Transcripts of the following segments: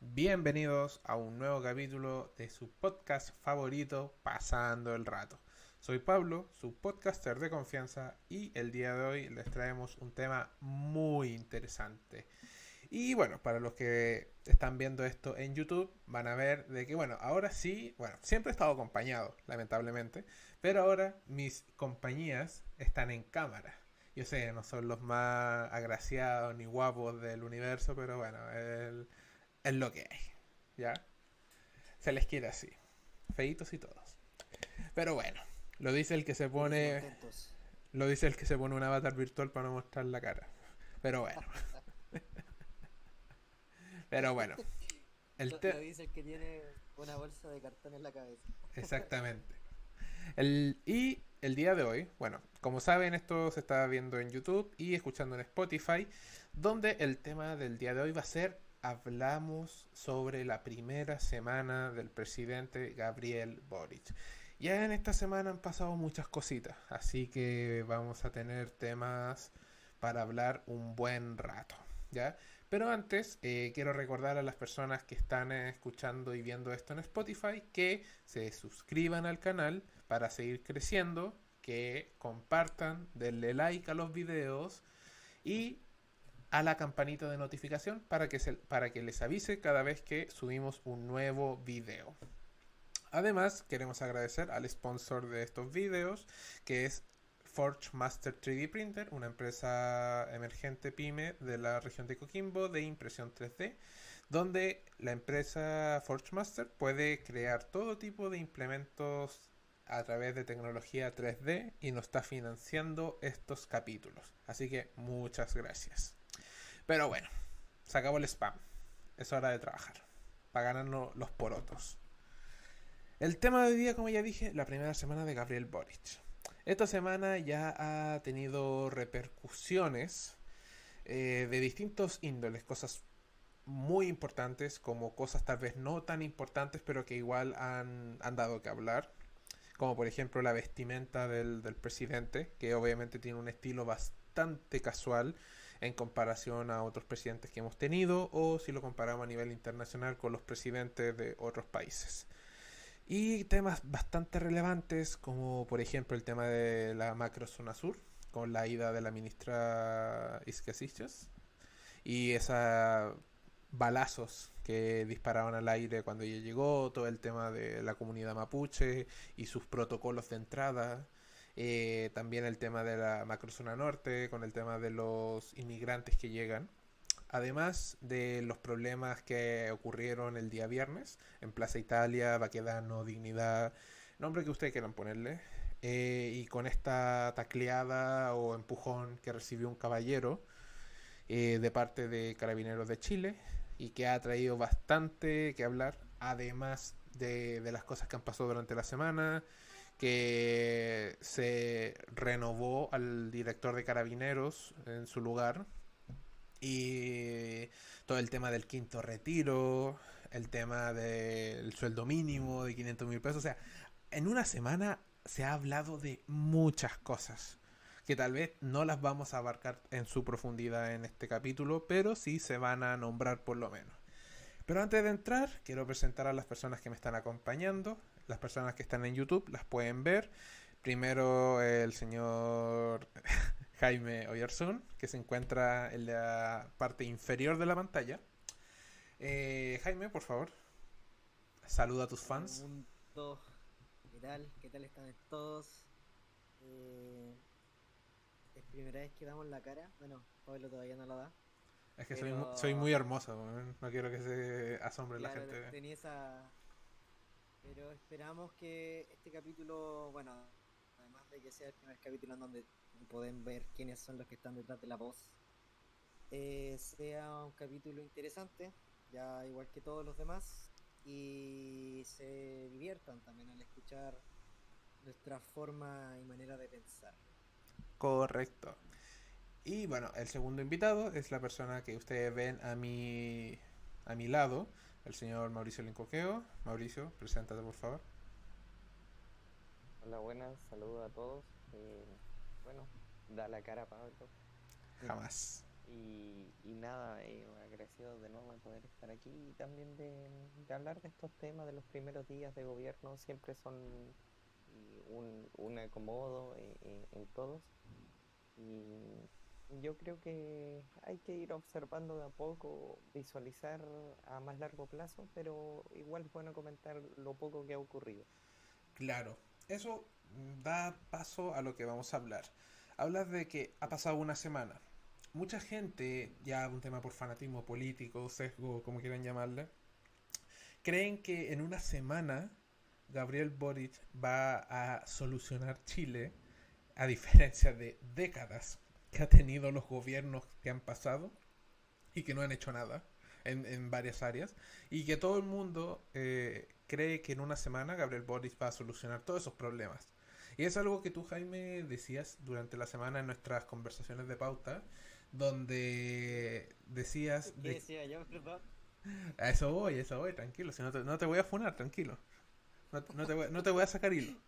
Bienvenidos a un nuevo capítulo de su podcast favorito, Pasando el Rato. Soy Pablo, su podcaster de confianza, y el día de hoy les traemos un tema muy interesante. Y bueno, para los que están viendo esto en YouTube, van a ver de que, bueno, ahora sí, bueno, siempre he estado acompañado, lamentablemente, pero ahora mis compañías están en cámara. Yo sé, no son los más agraciados ni guapos del universo, pero bueno, es lo que hay, ¿ya? Se les quiere así, feitos y todos. Pero bueno, lo dice el que se pone... Lo dice el que se pone un avatar virtual para no mostrar la cara. Pero bueno. Pero bueno. El lo, dice el que tiene una bolsa de cartón en la cabeza. Exactamente. El, y el día de hoy, bueno, como saben, esto se está viendo en YouTube y escuchando en Spotify, donde el tema del día de hoy va a ser hablamos sobre la primera semana del presidente Gabriel Boric. Ya en esta semana han pasado muchas cositas, así que vamos a tener temas para hablar un buen rato, ¿ya? Pero antes, eh, quiero recordar a las personas que están eh, escuchando y viendo esto en Spotify que se suscriban al canal para seguir creciendo, que compartan, denle like a los videos y a la campanita de notificación para que, para que les avise cada vez que subimos un nuevo video. Además, queremos agradecer al sponsor de estos videos, que es Forge Master 3D Printer, una empresa emergente pyme de la región de Coquimbo de impresión 3D, donde la empresa Forge Master puede crear todo tipo de implementos a través de tecnología 3D y nos está financiando estos capítulos. Así que muchas gracias. Pero bueno, se acabó el spam. Es hora de trabajar para ganarnos los porotos. El tema de hoy día, como ya dije, la primera semana de Gabriel Boric. Esta semana ya ha tenido repercusiones eh, de distintos índoles, cosas muy importantes como cosas tal vez no tan importantes pero que igual han, dado que hablar, como por ejemplo la vestimenta del, del presidente, que obviamente tiene un estilo bastante casual en comparación a otros presidentes que hemos tenido o si lo comparamos a nivel internacional con los presidentes de otros países. Y temas bastante relevantes, como por ejemplo el tema de la macro zona sur, con la ida de la ministra Isca y esos balazos que disparaban al aire cuando ella llegó, todo el tema de la comunidad mapuche y sus protocolos de entrada. Eh, también el tema de la macrozona norte, con el tema de los inmigrantes que llegan. Además de los problemas que ocurrieron el día viernes en Plaza Italia, Baquedano, Dignidad, nombre que ustedes quieran ponerle, eh, y con esta tacleada o empujón que recibió un caballero eh, de parte de Carabineros de Chile y que ha traído bastante que hablar, además de, de las cosas que han pasado durante la semana, que se renovó al director de Carabineros en su lugar, y todo el tema del quinto retiro, el tema del sueldo mínimo de 500 mil pesos. O sea, en una semana se ha hablado de muchas cosas que tal vez no las vamos a abarcar en su profundidad en este capítulo, pero sí se van a nombrar por lo menos. Pero antes de entrar, quiero presentar a las personas que me están acompañando. Las personas que están en YouTube las pueden ver. Primero el señor Jaime Oyarzún, que se encuentra en la parte inferior de la pantalla. Eh, Jaime, por favor, saluda a tus fans. ¿Qué tal? ¿Qué tal están todos? Eh, es primera vez que damos la cara. Bueno, Pablo todavía no lo da. Es que soy, muy hermoso, no quiero que se asombre la gente. Tenía esa... Pero esperamos que este capítulo, bueno, que sea el primer capítulo en donde pueden ver quiénes son los que están detrás de la voz, eh, sea un capítulo interesante, ya igual que todos los demás, y se diviertan también al escuchar nuestra forma y manera de pensar. Correcto. Y bueno, el segundo invitado es la persona que ustedes ven a mi, a mi lado, el señor Mauricio Lincoqueo. Mauricio, preséntate por favor. Hola, buenas, saludos a todos. Eh, bueno, da la cara Pablo. Jamás. Y, y nada, eh, agradecido de nuevo de poder estar aquí y también de, de hablar de estos temas de los primeros días de gobierno. Siempre son y un, un acomodo eh, eh, en todos. Y yo creo que hay que ir observando de a poco, visualizar a más largo plazo, pero igual es bueno comentar lo poco que ha ocurrido. Claro, eso da paso a lo que vamos a hablar. Hablas de que ha pasado una semana. Mucha gente, ya un tema por fanatismo político, sesgo, como quieran llamarle, creen que en una semana Gabriel Boric va a solucionar Chile, a diferencia de décadas que ha tenido los gobiernos que han pasado y que no han hecho nada en, en varias áreas, y que todo el mundo eh, cree que en una semana Gabriel Boric va a solucionar todos esos problemas. Y es algo que tú, Jaime, decías durante la semana en nuestras conversaciones de pauta, donde decías... ¿Qué De... decía yo, perdón? A eso voy, a eso voy, tranquilo. Si no, te, no te voy a funar, tranquilo. No, no te voy, no te voy a sacar hilo.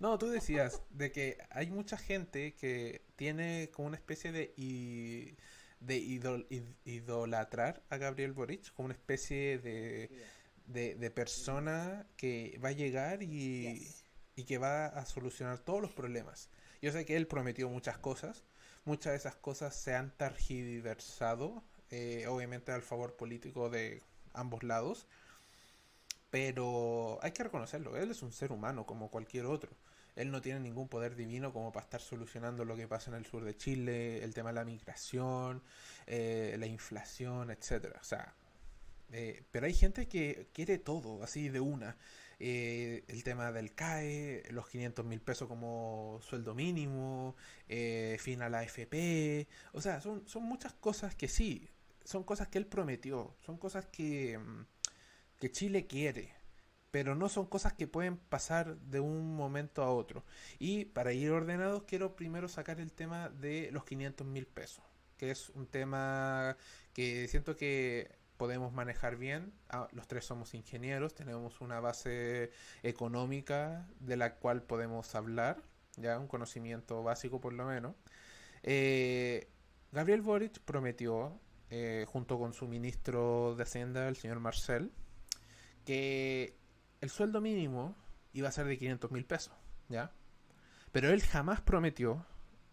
No, tú decías de que hay mucha gente que tiene como una especie de, i- de idol- id- idolatrar a Gabriel Boric, como una especie de, de, persona que va a llegar y, y que va a solucionar todos los problemas. Yo sé que él prometió muchas cosas, muchas de esas cosas se han tergiversado, eh, obviamente al favor político de ambos lados, pero hay que reconocerlo, él es un ser humano como cualquier otro. Él no tiene ningún poder divino como para estar solucionando lo que pasa en el sur de Chile, el tema de la migración, eh, la inflación, etcétera. O sea, eh, pero hay gente que quiere todo, así de una. Eh, el tema del CAE, los 500 mil pesos como sueldo mínimo, fin a la AFP. O sea, son, son muchas cosas que sí, son cosas que él prometió, son cosas que, mm, que Chile quiere, pero no son cosas que pueden pasar de un momento a otro. Y para ir ordenados, quiero primero sacar el tema de los 500 mil pesos, que es un tema que siento que podemos manejar bien. Ah, los tres somos ingenieros, tenemos una base económica de la cual podemos hablar, ya un conocimiento básico por lo menos. Eh, Gabriel Boric prometió, eh, junto con su ministro de Hacienda, el señor Marcel, que el sueldo mínimo iba a ser de 500 mil pesos, ¿ya? Pero él jamás prometió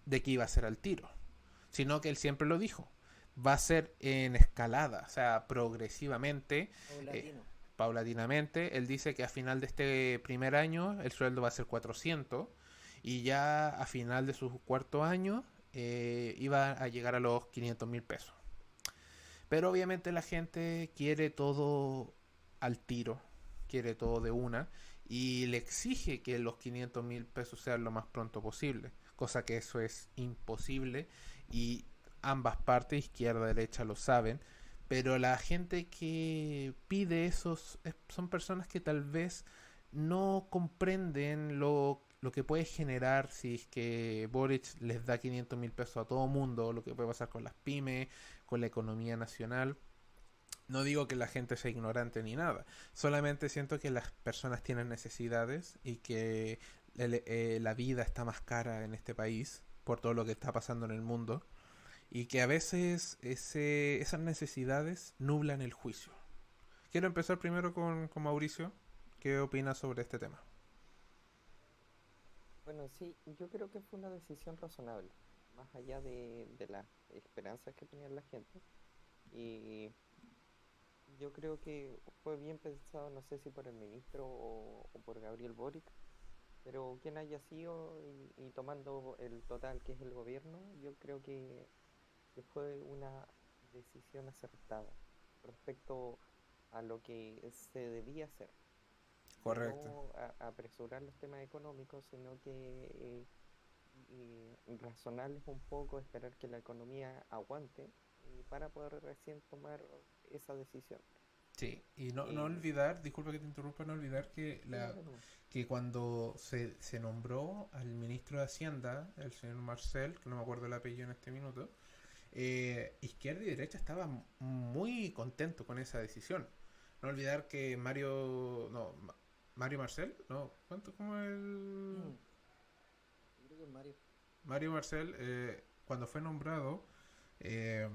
de que iba a ser al tiro, sino que él siempre lo dijo, va a ser en escalada, o sea, progresivamente, Paulatino. paulatinamente. Él dice que a final de este primer año el sueldo va a ser 400 y ya a final de su cuarto año eh, iba a llegar a los 500 mil pesos. Pero obviamente la gente quiere todo al tiro, quiere todo de una y le exige que los 500 mil pesos sean lo más pronto posible, cosa que eso es imposible y ambas partes, izquierda y derecha, lo saben. Pero la gente que pide esos es- son personas que tal vez no comprenden lo, lo que puede generar si es que Boric les da 500 mil pesos a todo mundo, lo que puede pasar con las pymes, con la economía nacional. No digo que la gente sea ignorante ni nada, solamente siento que las personas tienen necesidades y que el- eh, la vida está más cara en este país por todo lo que está pasando en el mundo y que a veces ese, esas necesidades nublan el juicio. Quiero empezar primero con, con Mauricio. ¿Qué opinas sobre este tema? Bueno, sí, yo creo que fue una decisión razonable, más allá de, de las esperanzas que tenía la gente. Y yo creo que fue bien pensado, no sé si por el ministro o, o por Gabriel Boric, pero quien haya sido y, y tomando el total que es el gobierno, yo creo que, que fue una decisión acertada respecto a lo que se debía hacer. Correcto. no a- apresurar los temas económicos, sino que eh, y razonarles un poco, esperar que la economía aguante y para poder recién tomar esa decisión. Sí, y no, no Y- olvidar, disculpa que te interrumpa, no olvidar que, la, que cuando se, se nombró al ministro de Hacienda, el señor Marcel, que no me acuerdo el apellido en este minuto, eh, izquierda y derecha estaban muy contentos con esa decisión. No olvidar que Mario, no, Ma- Mario Marcel, no, ¿cuánto como el Mm. Yo creo que es Mario. Mario Marcel eh, cuando fue nombrado eh,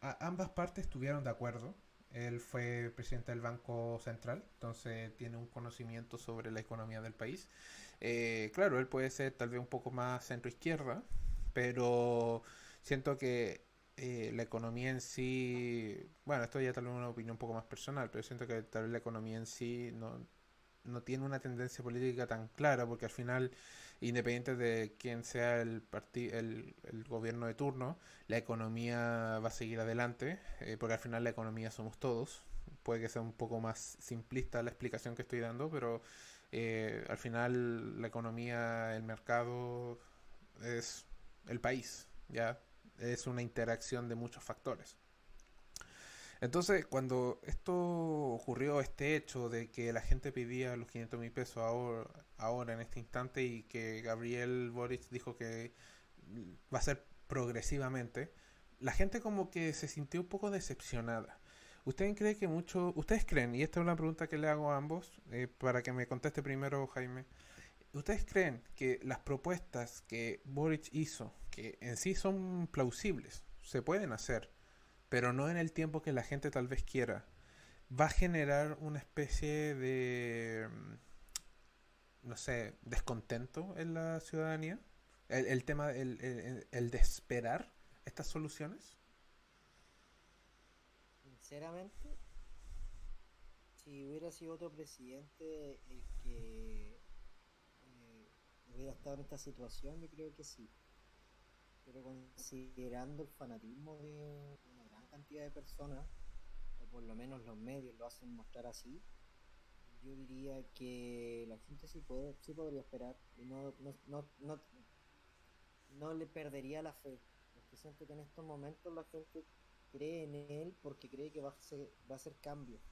ambas partes estuvieron de acuerdo. Él fue presidente del Banco Central, entonces tiene un conocimiento sobre la economía del país. Eh, claro, él puede ser tal vez un poco más centro-izquierda, pero siento que eh, la economía en sí, bueno, esto ya tal vez una opinión un poco más personal, pero siento que tal vez la economía en sí no, no tiene una tendencia política tan clara, porque al final, independiente de quién sea el, el, el gobierno de turno, la economía va a seguir adelante, eh, porque al final la economía somos todos. Puede que sea un poco más simplista la explicación que estoy dando, pero eh, al final la economía, el mercado es el país, ¿ya? Es una interacción de muchos factores. Entonces, cuando esto ocurrió, este hecho de que la gente pedía los 500 mil pesos ahora, ahora, en este instante, y que Gabriel Boric dijo que va a ser progresivamente, la gente como que se sintió un poco decepcionada. ¿Ustedes creen que mucho, ustedes creen, y esta es una pregunta que le hago a ambos, eh, para que me conteste primero Jaime, ¿ustedes creen que las propuestas que Boric hizo, que en sí son plausibles, se pueden hacer, pero no en el tiempo que la gente tal vez quiera, va a generar una especie de, mm, no sé, descontento en la ciudadanía? El, tema, el, el- de esperar estas soluciones. Sinceramente, si hubiera sido otro presidente el que eh, hubiera estado en esta situación, yo creo que sí. Pero considerando el fanatismo de cantidad de personas, o por lo menos los medios lo hacen mostrar así, yo diría que la gente sí puede, sí podría esperar y no, no, no, no, no le perdería la fe. Porque siento que en estos momentos la gente cree en él porque cree que va a ser, va a hacer cambios.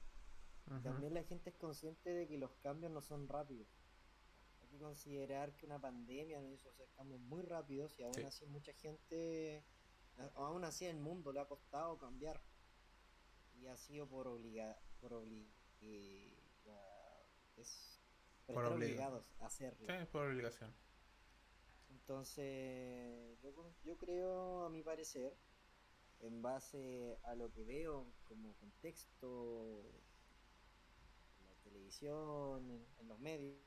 Ujú. También la gente es consciente de que los cambios no son rápidos. Hay que considerar que una pandemia nos hizo hacer cambios muy rápidos y aún Sí. así mucha gente, aún así el mundo le ha costado cambiar. Y ha sido por obliga, por obli- eh, es por, estar obligados a hacerlo. Sí, por obligación. Entonces, yo, yo creo, a mi parecer, en base a lo que veo como contexto en la televisión, en, en los medios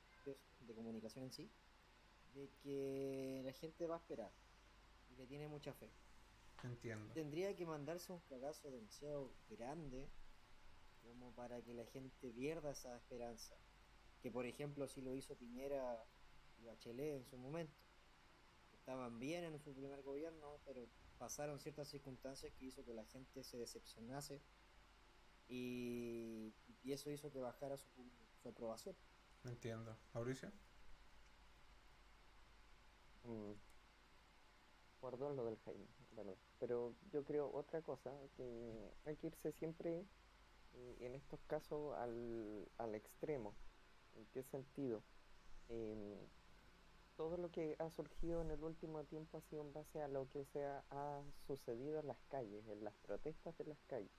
de comunicación en sí, de que la gente va a esperar y le tiene mucha fe. Entiendo. Tendría que mandarse un cagazo demasiado grande como para que la gente pierda esa esperanza. Que por ejemplo si lo hizo Piñera y Bachelet en su momento. Estaban bien en su primer gobierno, pero pasaron ciertas circunstancias que hizo que la gente se decepcionase y, y eso hizo que bajara su, su aprobación. Entiendo. ¿Mauricio? Mm, Guardo lo del Jaime, pero yo creo otra cosa, que hay que irse siempre eh, en estos casos al, al extremo. ¿En qué sentido? Em, todo lo que ha surgido en el último tiempo ha sido en base a lo que se ha, sucedido en las calles, en las protestas de las calles.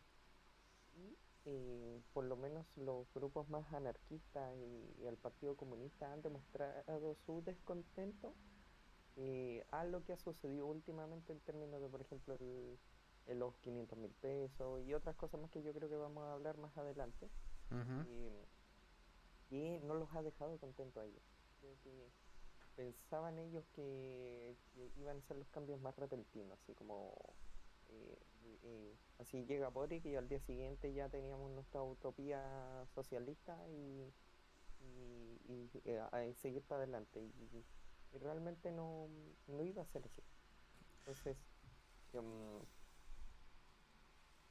Y eh, por lo menos los grupos más anarquistas y el Partido Comunista han demostrado su descontento eh, a lo que ha sucedido últimamente en términos de, por ejemplo, el, el los 500 mil pesos y otras cosas más que yo creo que vamos a hablar más adelante. Eh, y no los ha dejado contentos a ellos. Pensaban ellos que, que iban a ser los cambios más repentinos, así como eh, eh, así llega Boric y al día siguiente ya teníamos nuestra utopía socialista y, y, y, eh, seguir para adelante. Y, y realmente no, no iba a ser así. Entonces, em,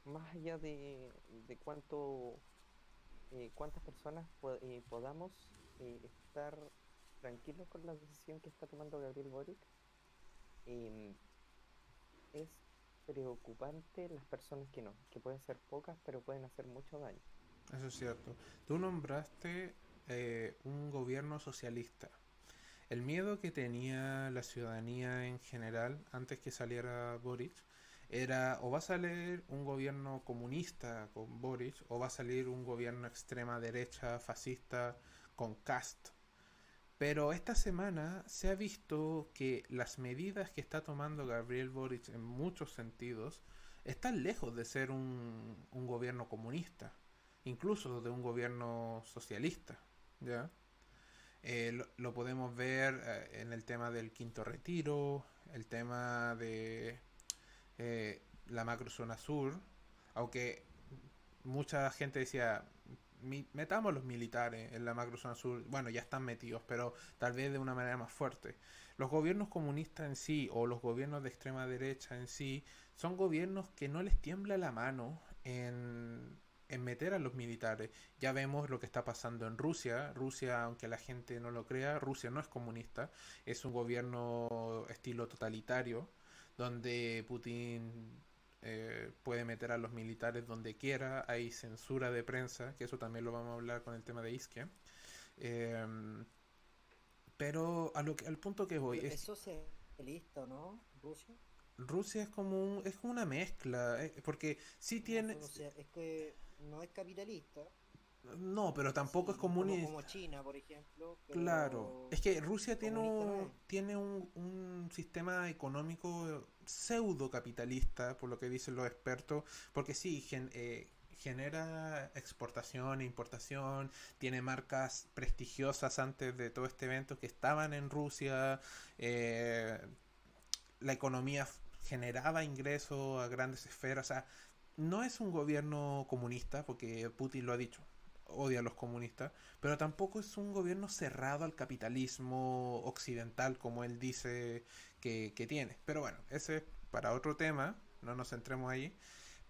más allá de, de cuánto eh, cuántas personas po- eh, podamos eh, estar tranquilos con la decisión que está tomando Gabriel Boric, em, es preocupante las personas que no, que pueden ser pocas, pero pueden hacer mucho daño. Eso es cierto. Tú nombraste un gobierno socialista. El miedo que tenía la ciudadanía en general antes que saliera Boric era o va a salir un gobierno comunista con Boric o va a salir un gobierno extrema derecha, fascista con Cast. Pero esta semana se ha visto que las medidas que está tomando Gabriel Boric en muchos sentidos están lejos de ser un, un gobierno comunista, incluso de un gobierno socialista. ¿ya? Eh, lo, podemos ver eh, en el tema del quinto retiro, el tema de eh, la macrozona sur, aunque mucha gente decía, metamos los militares en la macrozona sur, bueno, ya están metidos, pero tal vez de una manera más fuerte. Los gobiernos comunistas en sí, o los gobiernos de extrema derecha en sí, son gobiernos que no les tiembla la mano en, en meter a los militares. Ya vemos lo que está pasando en Rusia. Rusia, aunque la gente no lo crea, Rusia no es comunista, es un gobierno estilo totalitario, donde Putin eh, puede meter a los militares donde quiera, hay censura de prensa, que eso también lo vamos a hablar con el tema de Iskia. Eh, pero a lo que, al punto que voy es... Eso se listo, ¿no? Rusia. Rusia es como un, es como una mezcla, eh, porque sí tiene... o sea, es que no es capitalista. No, pero tampoco es comunista. Como, China, por ejemplo. Claro, es que Rusia tiene un, tiene un, un, sistema económico pseudo capitalista, por lo que dicen los expertos, porque sí, gen, eh, genera exportación e importación, tiene marcas prestigiosas antes de todo este evento que estaban en Rusia, eh, la economía generaba ingresos a grandes esferas, o sea, no es un gobierno comunista, porque Putin lo ha dicho, odia a los comunistas, pero tampoco es un gobierno cerrado al capitalismo occidental, como él dice que, tiene. Pero bueno, ese es para otro tema, no nos centremos ahí.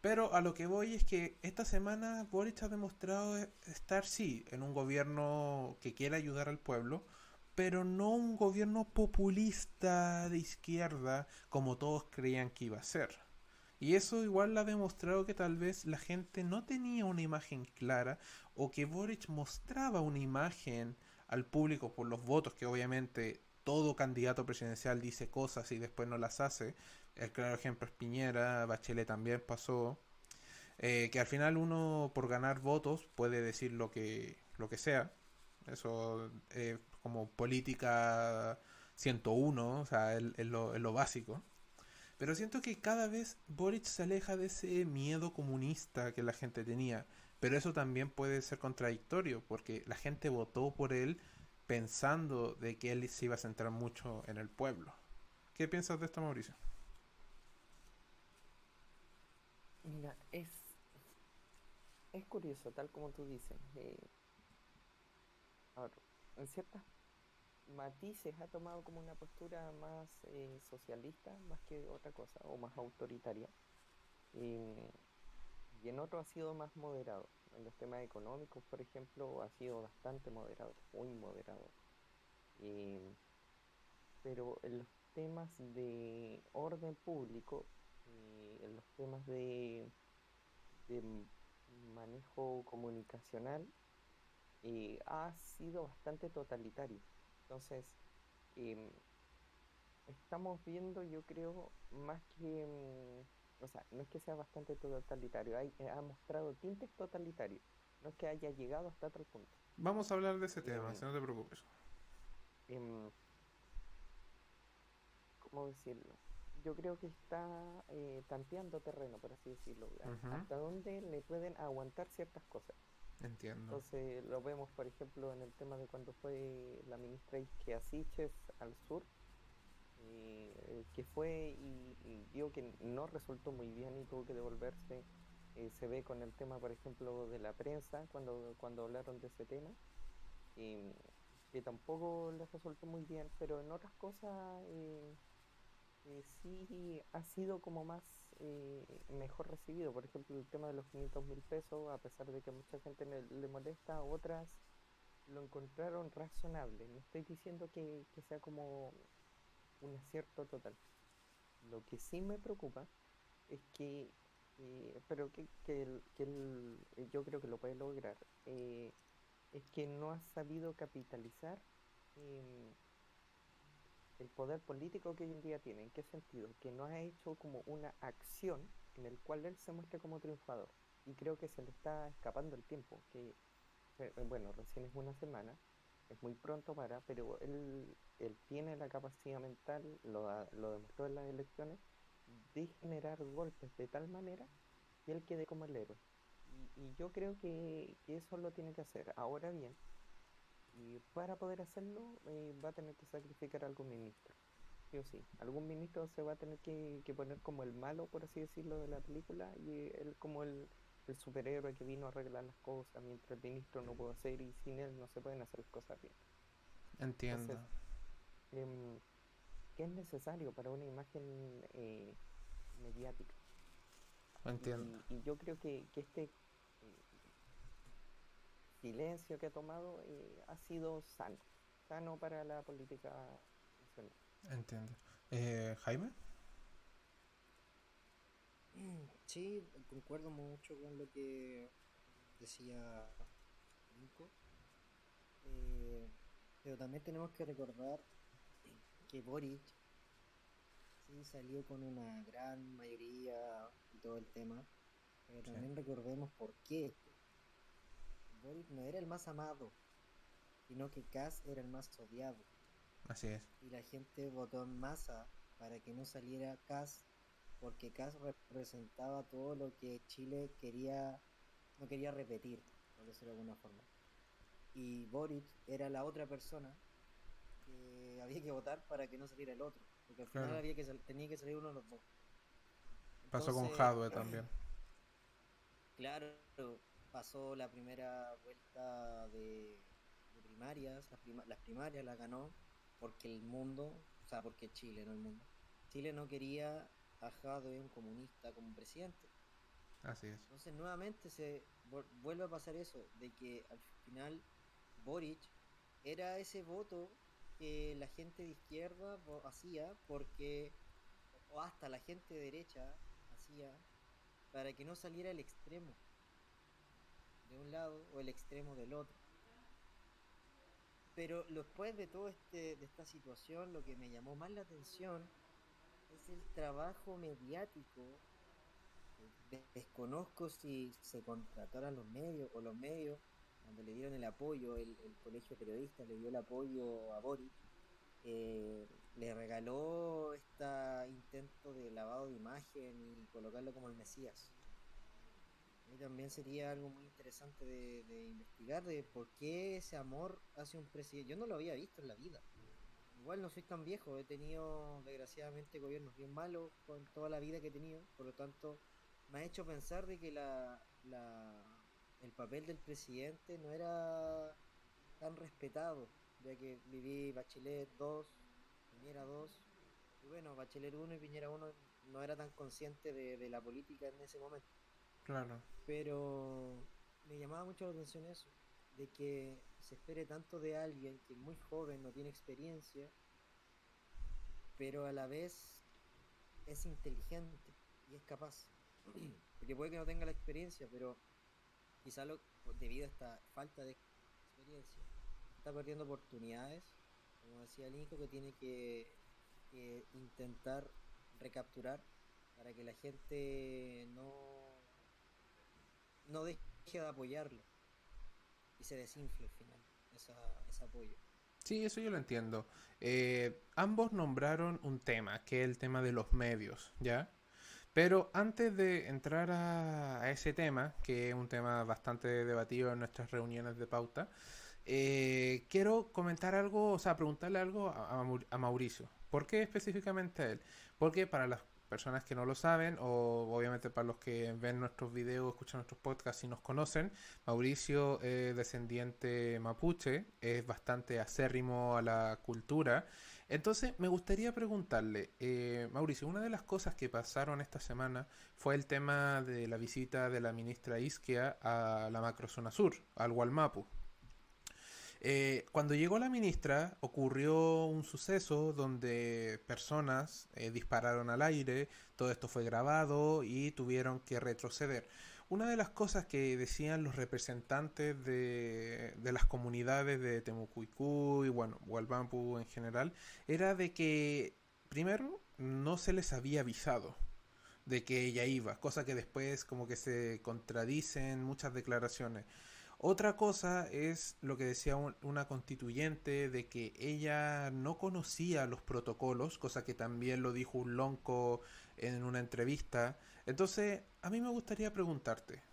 Pero a lo que voy es que esta semana Boric ha demostrado estar, sí, en un gobierno que quiere ayudar al pueblo, pero no un gobierno populista de izquierda como todos creían que iba a ser. Y eso igual ha demostrado que tal vez la gente no tenía una imagen clara o que Boric mostraba una imagen al público por los votos, que obviamente todo candidato presidencial dice cosas y después no las hace. El claro ejemplo es Piñera, Bachelet también pasó. Eh, que al final uno por ganar votos puede decir lo que, lo que sea. Eso eh, como política 101, o sea, es, lo, es lo básico. Pero siento que cada vez Boric se aleja de ese miedo comunista que la gente tenía. Pero eso también puede ser contradictorio, porque la gente votó por él pensando de que él se iba a centrar mucho en el pueblo. ¿Qué piensas de esto, Mauricio? Mira, es, es curioso, tal como tú dices. Eh, en ciertas matices ha tomado como una postura más eh, socialista más que otra cosa o más autoritaria. Y en otro ha sido más moderado. En los temas económicos por ejemplo ha sido bastante moderado muy moderado. Pero en los temas de orden público y en los temas de, manejo comunicacional eh, ha sido bastante totalitario entonces, em, estamos viendo, yo creo, más que, mm, o sea, no es que sea bastante totalitario, hay, eh, ha mostrado tintes totalitarios, no es que haya llegado hasta tal punto. Vamos a hablar de ese tema, eh, si no te preocupes. Eh, ¿Cómo decirlo? Yo creo que está eh, tanteando terreno, por así decirlo, hasta dónde le pueden aguantar ciertas cosas. Entiendo. Entonces lo vemos, por ejemplo, en el tema de cuando fue la ministra Isquiasiches al sur, eh, que fue y, digo que no resultó muy bien y tuvo que devolverse. Eh, se ve con el tema, por ejemplo, de la prensa, cuando, cuando hablaron de ese tema, que tampoco les resultó muy bien, pero en otras cosas eh, sí ha sido como más eh, mejor recibido. Por ejemplo, el tema de los 500 mil pesos, a pesar de que mucha gente le, molesta, otras lo encontraron razonable. No estoy diciendo que, sea como un acierto total. Lo que sí me preocupa es que, eh, pero que, que, yo creo que lo puede lograr, eh, es que no ha sabido capitalizar el poder político que hoy en día tiene. ¿En qué sentido? Que no ha hecho como una acción en el cual él se muestre como triunfador. Y creo que se le está escapando el tiempo, que, eh, bueno, recién es una semana, es muy pronto para, pero él, él tiene la capacidad mental, lo, lo demostró en las elecciones, de generar golpes de tal manera que él quede como el héroe. Y, yo creo que, eso lo tiene que hacer. Ahora bien, y para poder hacerlo eh, va a tener que sacrificar a algún ministro. Sí o sí. Algún ministro se va a tener que, poner como el malo, por así decirlo, de la película y él como el, superhéroe que vino a arreglar las cosas mientras el ministro no pudo hacer y sin él no se pueden hacer las cosas bien. Entiendo. Em, ¿Qué es necesario para una imagen eh, mediática? Entiendo. Y, yo creo que, este eh, silencio que ha tomado eh, ha sido sano, sano para la política nacional. Entiendo. Eh, Jaime. Sí, concuerdo mucho con lo que decía Nico. pero también tenemos que recordar que Boric sí salió con una gran mayoría y todo el tema, pero también recordemos por qué. Boric no era el más amado, sino que Kass era el más odiado. Así es. Y la gente votó en masa para que no saliera Kass, porque Kass representaba todo lo que Chile quería, no quería repetir, por decirlo de alguna forma. Y Boric era la otra persona que había que votar para que no saliera el otro. Porque al final había que tenía que salir uno de los dos. pasó con Jadwe también. Claro, pasó la primera vuelta de, primarias, las, primarias la ganó porque el mundo, o sea, porque Chile, no el mundo. Chile no quería a Jadwe, un comunista, como presidente. Así es. Entonces nuevamente se vuelve a pasar eso, de que al final Boric era ese voto que la gente de izquierda hacía porque, o hasta la gente de derecha hacía, para que no saliera el extremo de un lado o el extremo del otro. Pero después de todo este, de esta situación, lo que me llamó más la atención es el trabajo mediático. Desconozco si se contrataron los medios o los medios cuando le dieron el apoyo, el, colegio periodista le dio el apoyo a Boris, eh, le regaló este intento de lavado de imagen y colocarlo como el Mesías. También sería algo muy interesante de, investigar de por qué ese amor hacia un presidente. Yo no lo había visto en la vida. Igual no soy tan viejo, he tenido desgraciadamente gobiernos bien malos con toda la vida que he tenido, por lo tanto me ha hecho pensar de que la el papel del presidente no era tan respetado, ya que viví Bachelet 2, Piñera 2, y bueno, Bachelet 1 y Piñera 1 no era tan consciente de, la política en ese momento. Claro. Pero me llamaba mucho la atención eso, de que se espere tanto de alguien que es muy joven, no tiene experiencia, pero a la vez es inteligente y es capaz. Porque puede que no tenga la experiencia, pero quizá lo, debido a esta falta de experiencia, está perdiendo oportunidades, como decía el Nico, que tiene que, intentar recapturar para que la gente no, no deje de apoyarlo y se desinfle al final ese apoyo. Sí, eso yo lo entiendo. Eh, ambos nombraron un tema, que es el tema de los medios, ¿ya? Pero antes de entrar a, ese tema, que es un tema bastante debatido en nuestras reuniones de pauta, eh, quiero comentar algo, o sea, preguntarle algo a, Mauricio. ¿Por qué específicamente a él? Porque para las personas que no lo saben, o obviamente para los que ven nuestros videos, escuchan nuestros podcasts y nos conocen, Mauricio es descendiente mapuche, es bastante acérrimo a la cultura entonces, me gustaría preguntarle, eh, Mauricio, una de las cosas que pasaron esta semana fue el tema de la visita de la ministra Isquia a la macrozona sur, al Gualmapu. Eh, cuando llegó la ministra, ocurrió un suceso donde personas eh, dispararon al aire, todo esto fue grabado y tuvieron que retroceder. Una de las cosas que decían los representantes de, las comunidades de Temucuicú y bueno, Hualbampu en general, era de que primero no se les había avisado de que ella iba, cosa que después como que se contradicen muchas declaraciones. Otra cosa es lo que decía una constituyente de que ella no conocía los protocolos, cosa que también lo dijo un lonco en una entrevista. Entonces, a mí me gustaría preguntarte,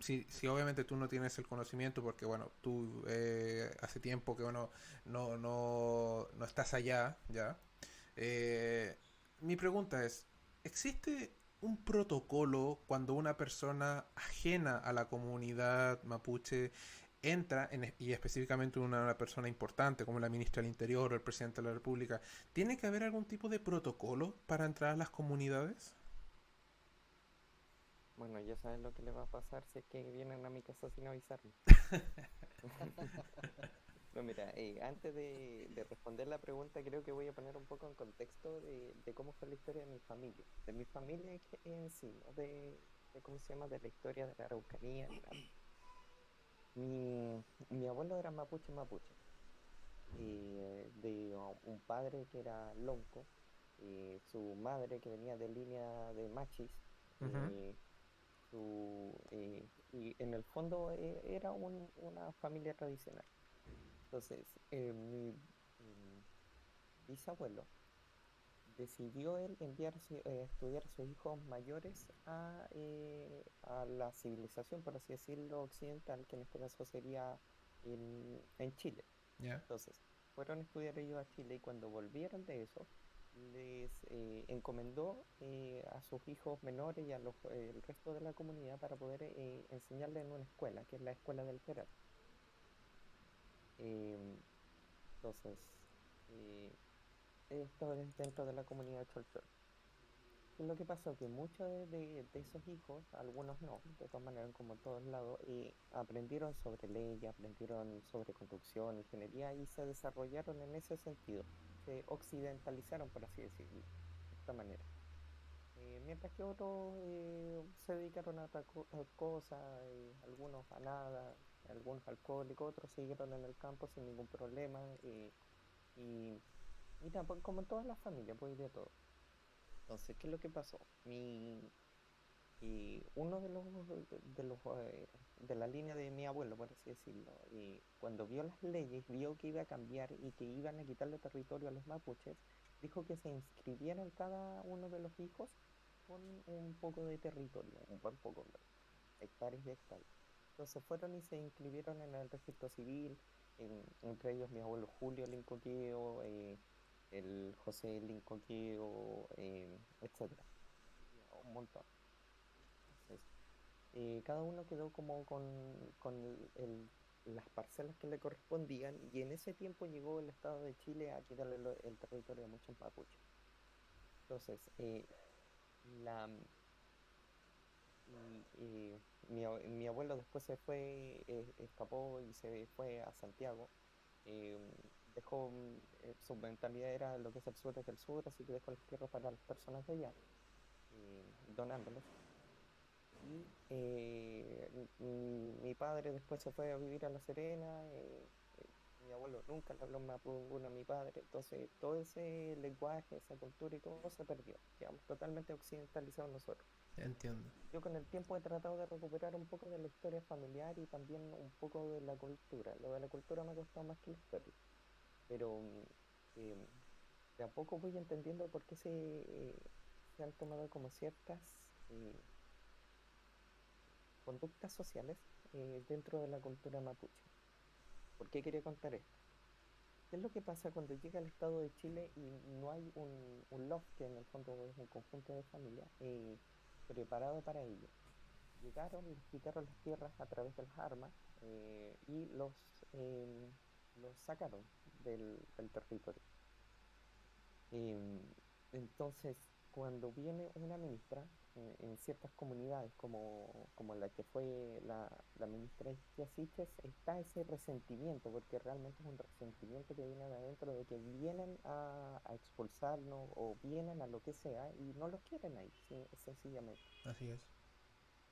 si, si obviamente tú no tienes el conocimiento, porque bueno, tú eh, hace tiempo que bueno, no, no, no estás allá, ¿ya? Eh, mi pregunta es, ¿existe un protocolo cuando una persona ajena a la comunidad mapuche entra, en, y específicamente una, persona importante como la ministra del Interior o el presidente de la República, ¿tiene que haber algún tipo de protocolo para entrar a las comunidades? Bueno, ya saben lo que le va a pasar si es que vienen a mi casa sin avisarme. No, mira, eh, antes de, responder la pregunta, creo que voy a poner un poco en contexto de, cómo fue la historia de mi familia. De mi familia en sí, ¿no? de, cómo se llama, de la historia de la Araucanía. Mi, mi abuelo era mapuche mapuche. Eh, de un padre que era lonco, eh, su madre que venía de línea de machis, y en el fondo era una familia tradicional. Entonces, eh, mi, bisabuelo decidió él enviar eh, estudiar a sus hijos mayores eh, a, la civilización, por así decirlo, occidental, que en este caso sería en, Chile. Entonces, fueron a estudiar ellos a Chile y cuando volvieron de eso, les encomendó a sus hijos menores y a los, el resto de la comunidad para poder enseñarles en una escuela, que es la Escuela del Peral. Em, entonces, eh, esto es dentro de la comunidad Cholchol. ¿Qué es lo que pasó? Que muchos de, esos hijos, algunos no, de todas maneras como en todos lados, eh, aprendieron sobre ley, aprendieron sobre conducción, ingeniería y se desarrollaron en ese sentido. Se occidentalizaron, por así decirlo, de esta manera. Eh, mientras que otros eh, se dedicaron a otra cosa, algunos a nada, algunos alcohólicos, otros siguieron en el campo sin ningún problema y, y, tampoco, como en todas las familias, pues de todo. Entonces, ¿qué es lo que pasó? Mi, y uno de los de los eh, de la línea de mi abuelo por así decirlo y cuando vio las leyes vio que iba a cambiar y que iban a quitarle territorio a los mapuches dijo que se inscribieran cada uno de los hijos con un poco de territorio un buen poco hectáreas de hectáreas entonces fueron y se inscribieron en el registro civil, entre ellos mi abuelo Julio Lincoqueo, eh, el José Lincoqueo, eh, etc. Un montón. Eh, cada uno quedó como con, las parcelas que le correspondían y en ese tiempo llegó el Estado de Chile a quitarle el territorio a muchos mapuches. Entonces, eh, la y, mi, abuelo después se fue, eh, escapó y se fue a Santiago. Eh, dejó, eh, su mentalidad era lo que es el sur es el sur, así que dejó las tierras para las personas de allá, donándoles. Y mi, padre después se fue a vivir a La Serena, mi abuelo nunca le habló más a mi padre, entonces todo ese lenguaje, esa cultura y todo se perdió, quedamos totalmente occidentalizados nosotros. Entiendo. Yo con el tiempo he tratado de recuperar un poco de la historia familiar y también un poco de la cultura. Lo de la cultura me ha costado más que la historia. Pero eh, de a poco voy entendiendo por qué se, eh, se han tomado como ciertas eh, conductas sociales dentro de la cultura mapuche. ¿Por qué quería contar esto? ¿Qué es lo que pasa cuando llega al Estado de Chile y no hay un, un loft, que en el fondo es un conjunto de familias? Preparado para ello. Llegaron, les quitaron las tierras a través de las armas eh, y los, em, los sacaron del, territorio. Em, entonces, cuando viene una ministra eh, en ciertas comunidades, como, como, la que fue la, la ministra Siches, está ese resentimiento, porque realmente es un resentimiento que viene de adentro de que vienen a, a expulsarnos o vienen a lo que sea y no los quieren ahí, sencillamente. Así es.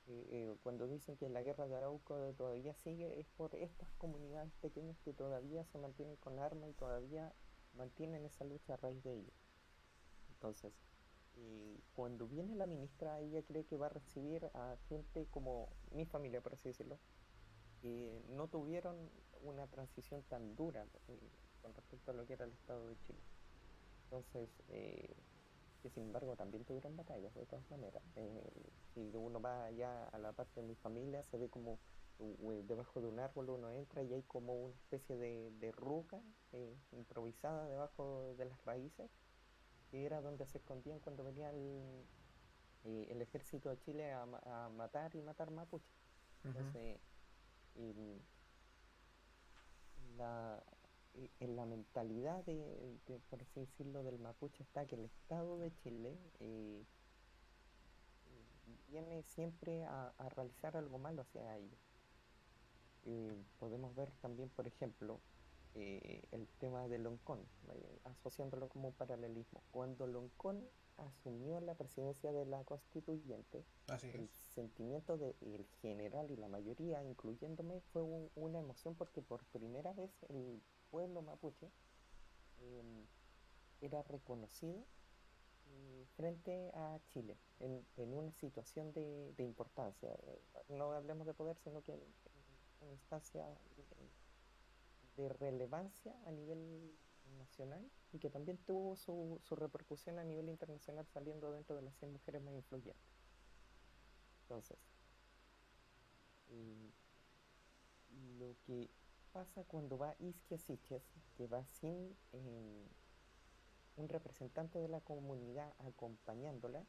Eh, eh, cuando dicen que la guerra de Arauco todavía sigue, es por estas comunidades pequeñas que todavía se mantienen con armas y todavía mantienen esa lucha a raíz de ello. Entonces, cuando viene la ministra, ella cree que va a recibir a gente como mi familia, por así decirlo, que no tuvieron una transición tan dura eh, con respecto a lo que era el Estado de Chile. Entonces, eh, que sin embargo también tuvieron batallas de todas maneras. Eh, si uno va allá a la parte de mi familia, se ve como debajo de un árbol uno entra y hay como una especie de, de ruca improvisada debajo de las raíces, que era donde se escondían cuando venía el, el ejército de Chile a, a, matar y matar mapuches. Entonces, la, en la mentalidad de, por así decirlo, del mapuche está que el Estado de Chile eh, viene siempre a, realizar algo malo hacia ellos. Eh, podemos ver también, por ejemplo, eh, el tema de Loncón, asociándolo como un paralelismo. Cuando Loncón asumió la presidencia de la constituyente, el sentimiento del general y la mayoría, incluyéndome, fue una emoción porque por primera vez el pueblo mapuche em, era reconocido eh, frente a Chile en, una situación de, importancia. Eh, no hablemos de poder, sino que en, una instancia de relevancia a nivel nacional y que también tuvo su, su repercusión a nivel internacional saliendo dentro de las 100 mujeres más influyentes. Entonces, eh, lo que pasa cuando va Isquia Siches, que va sin eh, un representante de la comunidad acompañándola,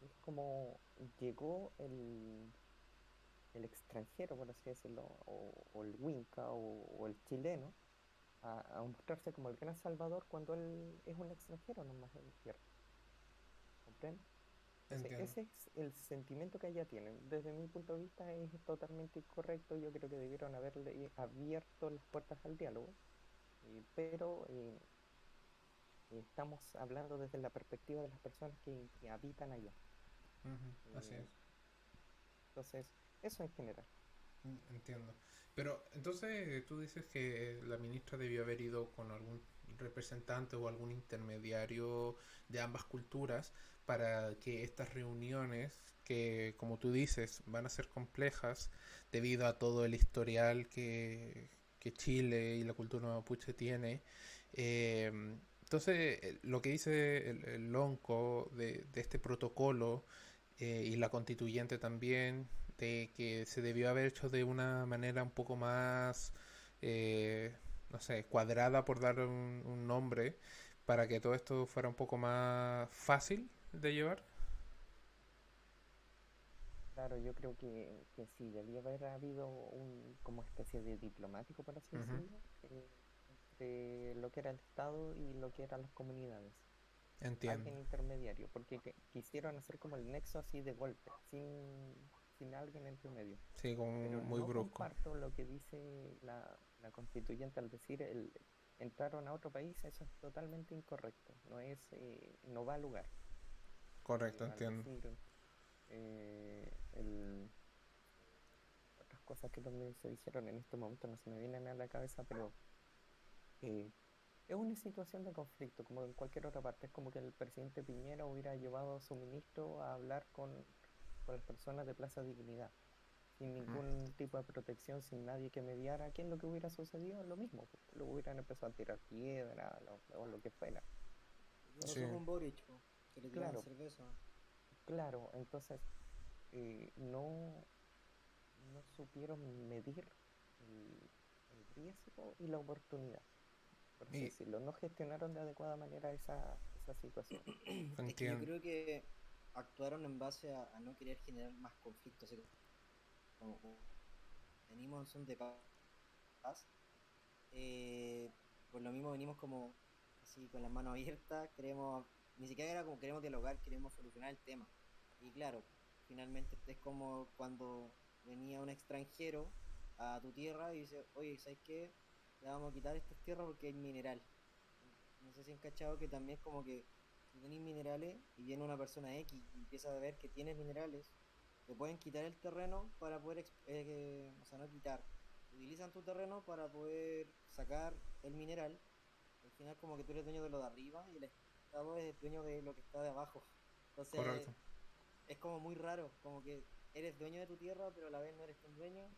es como llegó el, el extranjero, por así decirlo, o, el Winca o el chileno, a, mostrarse como el gran salvador cuando él es un extranjero nomás en tierra. ¿Comprenden? ese es el sentimiento que allá tienen. Desde mi punto de vista es totalmente incorrecto. Yo creo que debieron haberle abierto las puertas al diálogo. Eh, pero eh, estamos hablando desde la perspectiva de las personas que, habitan allá. así eh, es. Entonces, eso en general. Mm, entiendo. Pero entonces tú dices que la ministra debió haber ido con algún representante o algún intermediario de ambas culturas para que estas reuniones, que como tú dices van a ser complejas debido a todo el historial que, Chile y la cultura mapuche tiene, eh, entonces lo que dice el, lonco de, este protocolo eh, y la constituyente también que se debió haber hecho de una manera un poco más, eh, no sé, cuadrada por dar un, nombre, para que todo esto fuera un poco más fácil de llevar. Claro, yo creo que, que sí, debía haber habido un como especie de diplomático, por así decirlo, eh, lo que era el Estado y lo que eran las comunidades. Entiendo. Alguien intermediario, porque quisieron hacer como el nexo así de golpe, sin sin alguien entre medio. Sí, como muy no brusco. comparto lo que dice la, la constituyente al decir el, entraron a otro país, eso es totalmente incorrecto. No es, eh, no va al lugar. Correcto, entiendo. Eh, otras cosas que también se dijeron en este momento no se me vienen a la cabeza, pero eh, es una situación de conflicto, como en cualquier otra parte. Es como que el presidente Piñera hubiera llevado a su ministro a hablar con las personas de Plaza Dignidad, sin ningún tipo de protección, sin nadie que mediara, ¿qué es lo que hubiera sucedido? Lo mismo, pues, lo hubieran empezado a tirar piedra o lo que fuera. Sí. un Boric, que le claro, cerveza. Claro, entonces eh, no, no supieron medir el, riesgo y la oportunidad. Por así decirlo, no gestionaron de adecuada manera esa, esa situación. yo creo que actuaron en base a, no querer generar más conflictos. venimos en son de paz. Eh, por lo mismo venimos como así con las manos abiertas, queremos, ni siquiera era como queremos dialogar, queremos solucionar el tema. Y claro, finalmente es como cuando venía un extranjero a tu tierra y dice, oye, ¿sabes qué? Le vamos a quitar estas tierras porque hay mineral. No sé si han cachado que también es como que si tenéis minerales y viene una persona X y empieza a ver que tienes minerales, te pueden quitar el terreno para poder, eh, o sea, no quitar, utilizan tu terreno para poder sacar el mineral. Al final como que tú eres dueño de lo de arriba y el Estado es dueño de lo que está de abajo. Entonces es como muy raro, como que eres dueño de tu tierra, pero a la vez no eres tan dueño.